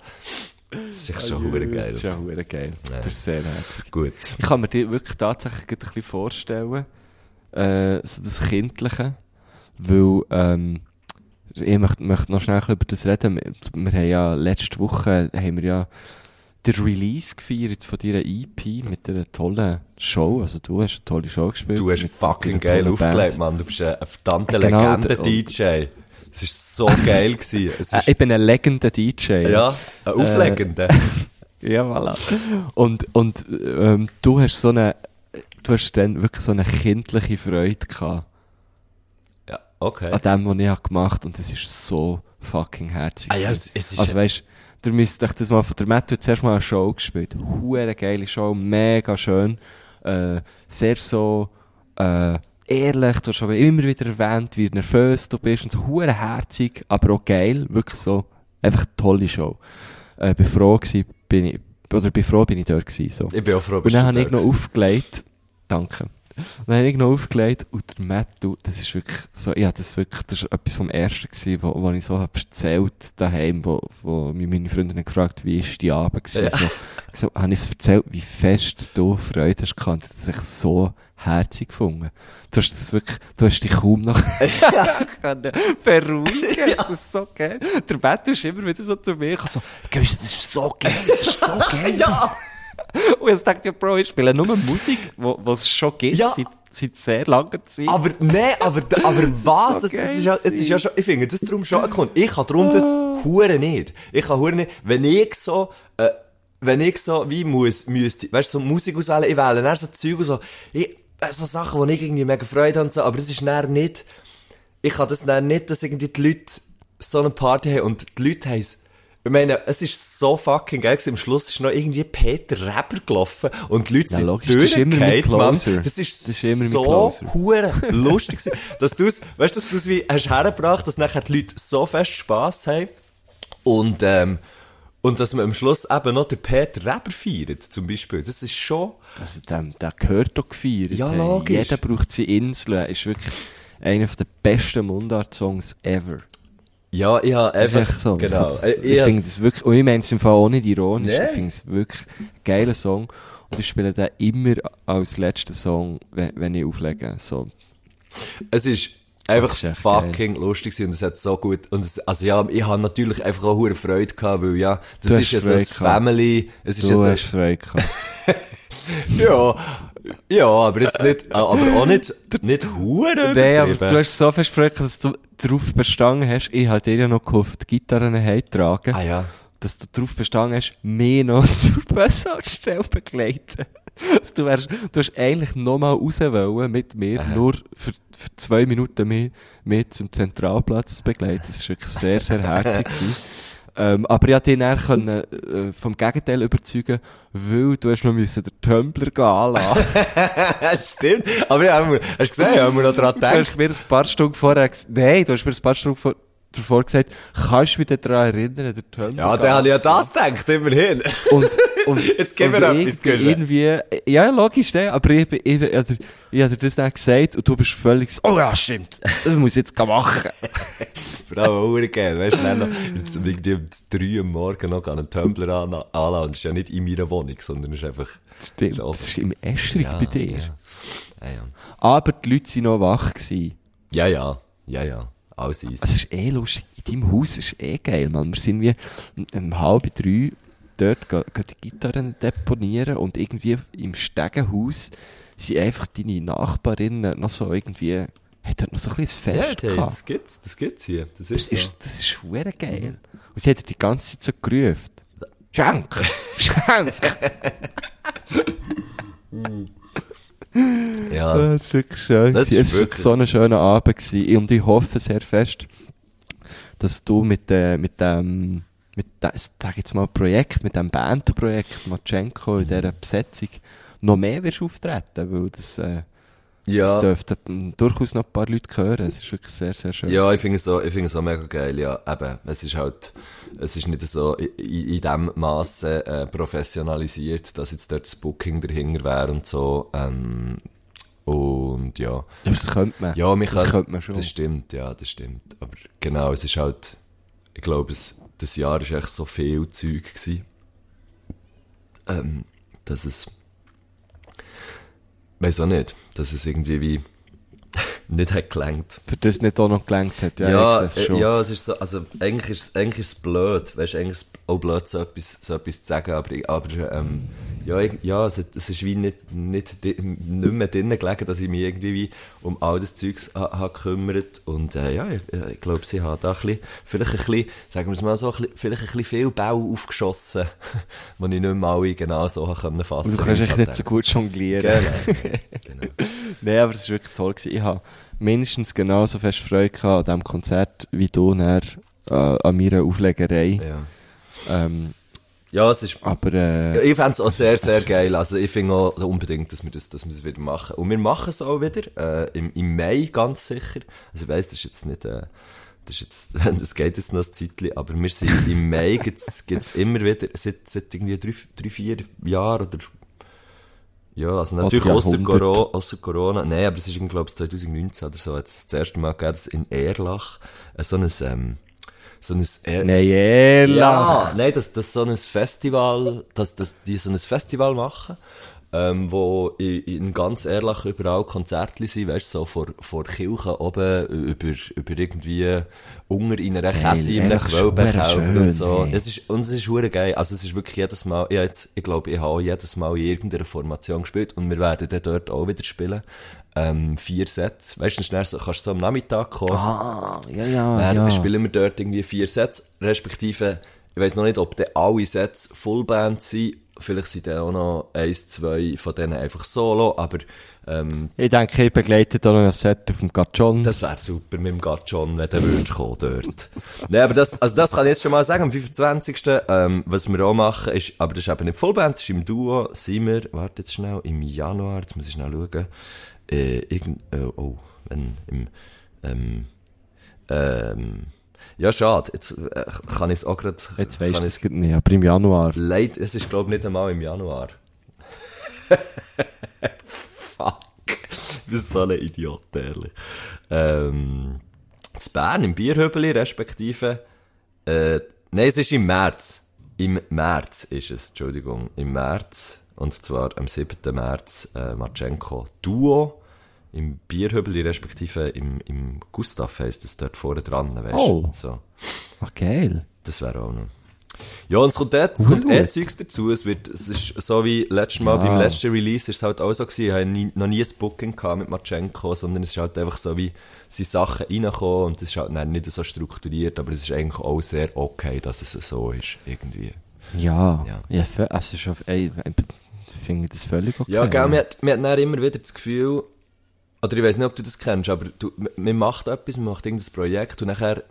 Das ist echt schon hure Das geil. ist ja hure geil. Das ist sehr herzig. Gut. Ich kann mir die wirklich tatsächlich ein bisschen vorstellen, äh, so das Kindliche, weil, ähm, ich möchte, möchte noch schnell über das reden. Wir, wir haben ja letzte Woche, haben wir ja den Release gefeiert von deiner EP mit einer tollen Show. Also du hast eine tolle Show gespielt. Du hast fucking geil aufgelegt, Mann. Du bist ein verdammter Genau, Legende-DJ. Es ist so geil gewesen. Es Äh, ist, ich bin ein legender DJ. ja, ein Auflegender. Ja, voilà. Und, und ähm, du hast so eine, du hast dann wirklich so eine kindliche Freude gehabt ja, okay. an dem, was ich habe gemacht und es ist so fucking herzig. Ah ja, es, es ist, also weißt, du müsst euch das mal von der Matt hat zuerst mal eine Show gespielt. Hure geile Show, mega schön, äh, sehr so, äh, ehrlich, du hast schon immer wieder erwähnt, wie nervös du bist und so hure herzig, aber auch geil, wirklich so, einfach tolle Show. Äh, bin froh gewesen, bin ich, oder bin froh bin ich dort gewesen, so. ich bin auch froh, Und bist dann du habe ich noch aufgelegt. Danke. Und dann habe ich noch aufgelegt und der Matt, du, das ist wirklich so, ja, das ist wirklich, das ist etwas vom Ersten gewesen, wo, wo ich so hab erzählt daheim, wo, wo mich meine Freundin gefragt, wie ist die Abend gewesen? Ja. So, so, habe ich es erzählt, wie fest du Freude hast gehabt. Das ist echt so herzig gefunden. Du hast das wirklich, du hast dich kaum noch können beruhigen. Das ist so geil. Der Matt ist immer wieder so zu mir, gekommen, so, «Gehst du, das ist so geil, das ist so geil. Ja! Und ich dachte, ja, Bro, ich spiele nur Musik, was es schon gibt, Ja. seit, seit sehr langer Zeit. Aber, nee, aber, aber was? so Das, das, ist ja, es ist ja schon, ich finde, das darum schon Grund. Ich kann darum das hure nicht. Ich kann hure nicht, wenn ich so, äh, wenn ich so, wie muss, müsste, weißt du, so Musik auswählen, ich wähle dann so Zeug und so, ich, so Sachen, wo ich irgendwie mega Freude habe und so, aber das ist dann nicht, ich kann das dann nicht, dass irgendwie die Leute so eine Party haben und die Leute haben es ich meine, es ist so fucking geil gewesen. Am Schluss ist noch irgendwie Peter Rapper gelaufen und die Leute Ja, sind mein durchgefallen, Mann. Das ist, Das ist immer so hure lustig gewesen, dass du es, weißt du, dass du es wie hast hergebracht, dass nachher die Leute so fest Spass haben und, ähm, und dass man am Schluss eben noch den Peter Rapper feiert, zum Beispiel. Das ist schon, Also, dem, der gehört doch gefeiert. Ja, hey. logisch. Jeder braucht seine Insel. Ist wirklich einer der besten Mundart-Songs ever. ja, ich habe Das ist einfach, so. genau. Ich, Äh, ich, has- finde es wirklich, und ich meine es im Fall auch nicht ironisch. Nee. Ich finde es wirklich ein geiler Song. Und ich spiele den immer als letzten Song, wenn, wenn ich auflege. So. Es ist einfach fucking lustig gewesen und es hat so gut, und es, also ja, ich habe natürlich einfach auch hure Freude gehabt, weil ja, das Du ist ja so ein. Family, es ist Du ja so, hast Freude gehabt. ja, ja, aber jetzt nicht, aber auch nicht, nicht hure Nein, aber du hast so fest Freude dass du darauf bestanden hast. Ich habe dir ja noch geholfen, die Gitarre heimtragen. Ah ja. dass du darauf bestanden hast, mich noch zur Bushaltestelle begleiten. Du, wärst, du hast eigentlich nochmal raus wollen mit mir, Aha. nur für, für zwei Minuten mich, mich zum Zentralplatz zu begleiten. Das war wirklich sehr, sehr herzig. Ähm, aber ich konnte dich dann können, äh, vom Gegenteil überzeugen, weil du hast noch müssen den Tumblr gehen anlassen. Stimmt. Aber ja, hast du gesehen, haben wir noch dran Du gedacht. hast mir ein paar Stunden vorher gesagt, nein, du hast mir ein paar Stunden vor, davor gesagt, kannst du mich daran erinnern, der Tumblr Ja, habe ich ja das gedacht, immerhin. Und, und, Jetzt mir ich etwas, irgendwie, ja, logisch, ne? aber ich, ich, ich, ich, ich, ich habe dir das dann gesagt und du bist völlig so, oh ja, stimmt, das muss ich jetzt machen. Vor allem auch gegeben, weißt du, noch, irgendwie um 3 Uhr am Morgen noch einen Tumblr an, anlassen. Und das ist ja nicht in meiner Wohnung, sondern es ist einfach, Stimmt, So. das ist im Estrich bei dir. Ja, ja, ja. Aber die Leute waren noch wach. Gewesen. Ja, ja, ja, ja. Alles easy. Also, es ist eh lustig. In deinem Haus ist eh geil, man. Wir sind wie um halb drei dort, gehen, gehen die Gitarren deponieren und irgendwie im Stegenhaus sind einfach deine Nachbarinnen noch so irgendwie, hat dort noch so ein bisschen ja, Fest hey, gehabt. das gibt's, das gibt's hier. Das Das ist so. ist, das ist schwer geil. Und sie hat die ganze Zeit so gerufen. Schenk! Schenk! ja. Das ist wirklich schön. Das ist es war so ein schöner Abend gewesen. Und ich hoffe sehr fest, dass du mit, äh, mit dem, mit dem, sag jetzt mal, Projekt, mit dem Bandprojekt Matschenko in dieser Besetzung noch mehr wirst auftreten, weil das, äh, das Ja. dürften mm, durchaus noch ein paar Leute hören. Es ist wirklich sehr, sehr schön. Ja, ich finde es so, ich finde es so mega geil, ja. Eben, es ist halt, es ist nicht so in, in dem Maße äh, professionalisiert, dass jetzt dort das Booking dahinter wäre und so, ähm, und ja. Ja, aber das könnte man. Ja, mich das könnte man schon. Das stimmt, ja, das stimmt. Aber genau, es ist halt, ich glaube, es, das Jahr ist echt so viel Zeug gewesen, ähm, dass es, weiß auch nicht, dass es irgendwie wie nicht hat gelangt. Für das nicht auch noch gelangt hat. Ja, Ja, es äh, schon. ja, es ist so, also eigentlich ist es, eigentlich ist es blöd, weißt du, eigentlich ist es auch blöd, so etwas, so etwas zu sagen, aber, aber ähm, ja, ich, ja es, es ist wie nicht, nicht, nicht mehr drinnen gelegen, dass ich mich irgendwie wie um all das Zeugs ha, ha gekümmert und äh, ja, ich, ich glaube, sie hat da ein bisschen, vielleicht ein bisschen, sagen wir es mal so, ein bisschen, vielleicht ein bisschen viel Bau aufgeschossen, wo ich nicht mehr alle genau so können fassen Und du kannst ich echt es nicht so gut jonglieren. Genau, genau. Nein, aber es war wirklich toll. Gewesen. Ich habe mindestens genauso fest Freude an diesem Konzert, wie du nachher, äh, an meiner Auflegerei. Ja. Ähm, ja, es ist aber äh, Ja, ich fände es auch sehr, sehr geil. Also ich finde auch unbedingt, dass wir das, dass wir das wieder machen. Und wir machen es auch wieder, äh, im, im Mai ganz sicher. Also ich weiss, das ist jetzt nicht, äh, das ist jetzt, das geht jetzt noch ein Zeitchen, aber wir sind im Mai gibt's, gibt's immer wieder, seit, seit irgendwie drei, drei, vier Jahren oder, ja, also natürlich außer. Corona, außer Corona, nein, aber es ist, glaube ich, 2019 oder so, hat es das erste Mal gegeben, dass in Erlach äh, so ein, ähm, so ein, äh, nein, ehrlich. ja, nein, dass, dass so ein Festival, dass, dass die so ein Festival machen, ähm, wo in, in ganz ehrlich überall Konzerte sind, weißt du, so vor, vor Kirchen oben, über, über irgendwie Unger in einer Käse, in einem schön, und so. hey. Es ist, und es ist hure geil. Also es ist wirklich jedes Mal, ich, hab jetzt, ich glaube, ich habe jedes Mal in irgendeiner Formation gespielt und wir werden dann dort auch wieder spielen. Ähm, vier Sets. Weißt du, dann kannst du so am Nachmittag kommen. Ah, ja, ja, Dann ja. spielen wir dort irgendwie vier Sets, respektive, ich weiss noch nicht, ob dann alle Sets Fullband sind, vielleicht sind dann auch noch eins, zwei von denen einfach Solo, aber ähm, Ich denke, ich begleite da noch ein Set auf dem Gatschon. das wäre super mit dem Gatschon, wenn der würdest kommen dort. Nein, aber das, also das kann ich jetzt schon mal sagen, am 25. Ähm, was wir auch machen, ist, aber das ist eben nicht Fullband, das ist im Duo, sind wir, warte jetzt schnell, im Januar, jetzt muss ich schnell schauen, äh, irgend, äh, oh, wenn, im, ähm, ähm, ja, schade, jetzt äh, kann ich es auch gerade, Jetzt du ich's- es nicht, aber im Januar. Leid, es ist glaube ich nicht einmal im Januar. Fuck. Ich bin so ein Idiot, ehrlich. Ähm, zu Bern, im Bierhöbeli, respektive, äh, nein, es ist im März. Im März ist es, Entschuldigung, im März. Und zwar am 7. März, äh, Matschenko Duo. Im Bierhöbeli, respektive im, im Gustav heisst es dort vorne dran, weißt du? Oh. So. Ach, geil. Das wäre auch noch. Ja, und es kommt, dort, es kommt eh Zeugs dazu. Es wird, es ist so wie letztes Mal Ja. beim letzten Release ist es halt auch so gewesen. Ich habe nie, noch nie ein Booking gehabt mit Matschenko, sondern es ist halt einfach so wie, sind Sachen reingekommen und es ist halt dann nicht so strukturiert, aber es ist eigentlich auch sehr okay, dass es so ist, irgendwie. Ja. Ja. ja. also ist auf, ey, ich finde das völlig okay. Ja, gell, man hat, man hat dann immer wieder das Gefühl, oder ich weiß nicht, ob du das kennst, aber du, man- macht etwas, man macht irgendein Projekt und nachher,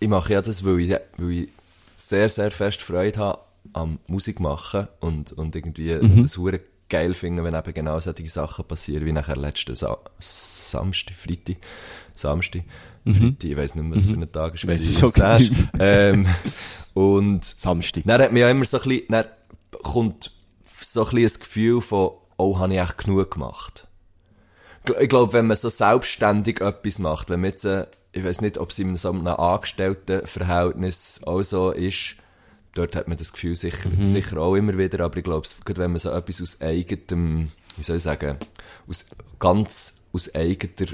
ich mache ja das, weil ich, weil ich sehr, sehr fest Freude habe am Musik machen und, und irgendwie Mhm. das hure geil finde, wenn eben genau solche Sachen passieren, wie nachher letzten Sa Samstag, Freitag, Samstag, Freitag, ich weiss nicht mehr, was für ein Tag es Mhm. War. so Samstag. genau. ähm, und Samstag. dann hat man ja immer so ein bisschen, dann kommt so ein bisschen das Gefühl von, oh, habe ich echt genug gemacht. Ich glaube, wenn man so selbstständig etwas macht, wenn man jetzt, äh, ich weiß nicht, ob es in so einem Angestelltenverhältnis auch so ist, dort hat man das Gefühl sicher, sicher auch immer wieder, aber ich glaube, gerade wenn man so etwas aus eigenem, wie soll ich sagen, aus, ganz aus eigener,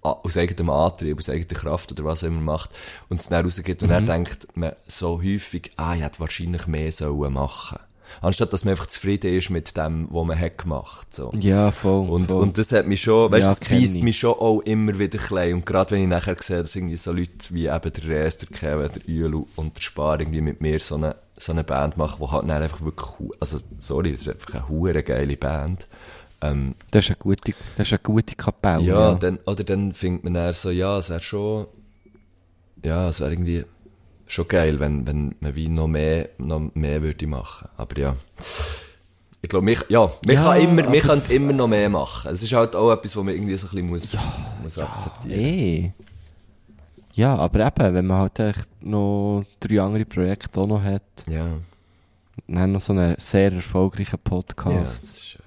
aus eigenem Antrieb, aus eigener Kraft oder was auch immer macht und es dann rausgeht und dann denkt man so häufig, ah, ich hätte wahrscheinlich mehr sollen machen. Anstatt, dass man einfach zufrieden ist mit dem, was man hat gemacht, so. Ja, voll. Und, voll. und das hat mich schon, weißt du, Ja, das beißt ich. mich schon auch immer wieder klein. Und gerade wenn ich nachher sehe, dass irgendwie so Leute wie eben der Rees, der Kevin, der Ülu und der Spar irgendwie mit mir so eine, so eine Band machen, die halt dann einfach wirklich, also, sorry, das ist einfach eine hure geile Band. Ähm, das ist eine gute, das ist eine gute Kapelle. ja, Dann, oder dann findet man dann so, ja, es wäre schon, ja, es wäre irgendwie schon geil, wenn, wenn man wie noch mehr, noch mehr würde machen. Aber ja. Ich glaube, mich, ja, man Ja, kann immer, aber- könnte immer noch mehr machen. Es ist halt auch etwas, was man irgendwie so ein bisschen muss, muss akzeptieren. Eh. Ja, aber eben, wenn man halt echt noch drei andere Projekte auch noch hat, Ja, dann noch so einen sehr erfolgreichen ja, das Podcast, ist, äh,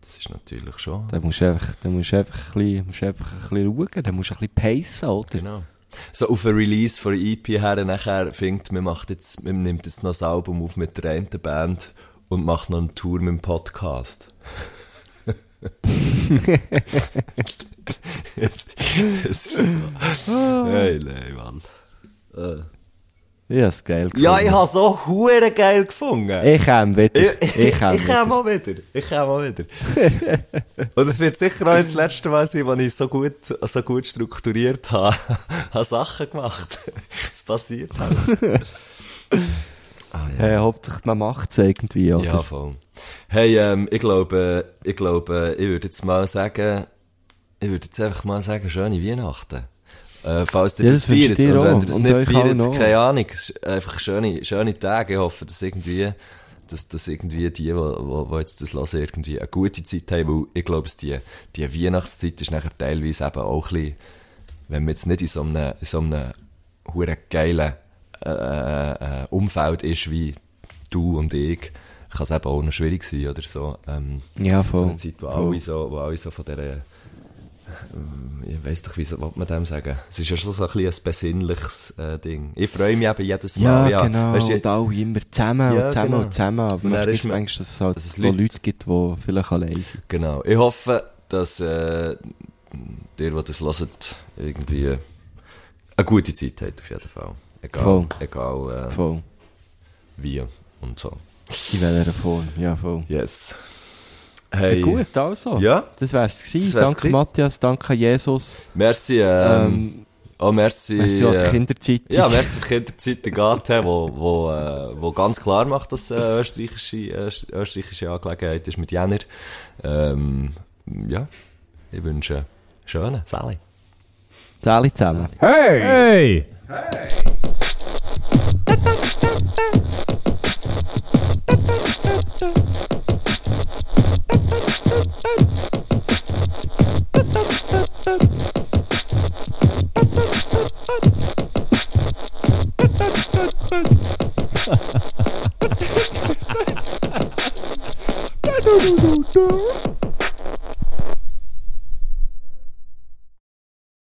das ist natürlich schon. dann musst du einfach, dann musst du einfach ein bisschen, musst einfach ein bisschen schauen, dann musst du ein bisschen pacen, oder? Genau. So auf ein Release von EP her nachher findet, man macht jetzt, man nimmt jetzt noch das Album auf mit der einen Band und macht noch eine Tour mit dem Podcast. es, es ist so. Hey, nein, Mann. Äh. Ja, ist geil. Ja, ich gefunden. habe so hure geil gefunden. Ich käme wieder. Ich, Ich käme ich komme auch wieder. Ich komme auch wieder. Und es wird sicher auch das letzte Mal sein, wo ich so gut, so gut strukturiert habe, habe Sachen gemacht. Es passiert halt. ah, ja. Hey, Hauptsache, man macht es irgendwie, oder? ja, voll. Hey, ähm, ich glaube, ich glaube, ich würde jetzt mal sagen, ich würde jetzt einfach mal sagen, schöne Weihnachten. Äh, falls ihr Ja, das das feiert. dir Und wenn ihr das Und nicht feiert, keine Ahnung. Einfach schöne, schöne Tage. Ich hoffe, dass irgendwie, dass, dass irgendwie die, die, jetzt das hören, irgendwie eine gute Zeit haben, weil ich glaube, die, die Weihnachtszeit ist nachher teilweise eben auch ein bisschen, wenn man jetzt nicht in so einem, in so einem hure geilen, äh, äh, Umfeld ist wie du und ich, kann es eben auch noch schwierig sein oder so. Ähm, Ja, so voll. eine Zeit, wo voll. alle so, wo alle so von dieser, ich weiss doch, wie soll man dem sagen? Es ist ja schon so ein bisschen ein besinnliches äh, Ding. Ich freue mich eben jedes Mal. Ja, genau. Weisst du, und alle immer zusammen Ja, und zusammen genau. und zusammen. Aber man ist man- manchmal, dass es halt dass es Leute- Leute gibt, die vielleicht allein sind. Genau. Ich hoffe, dass äh, der, der das hört, irgendwie eine gute Zeit hat, auf jeden Fall. Egal, Voll. egal äh, Voll. wie und so. In welcher Form. Ja, voll. Yes. Ja, Hey, gut, also. Ja. Das wär's gewesen. Das wär's danke gewesen. Matthias, danke Jesus. merci, ähm, Ähm, oh, merci, merci an die äh, Kinderzeitung. Ja, merci der Kinderzeitung AT, wo, wo, äh, wo ganz klar macht, dass äh, österreichische, äh, österreichische Angelegenheit ist mit Jenner. Ähm, ja, ich wünsche einen schönen Sally. Zähle zusammen. Hey! Hey! do do do do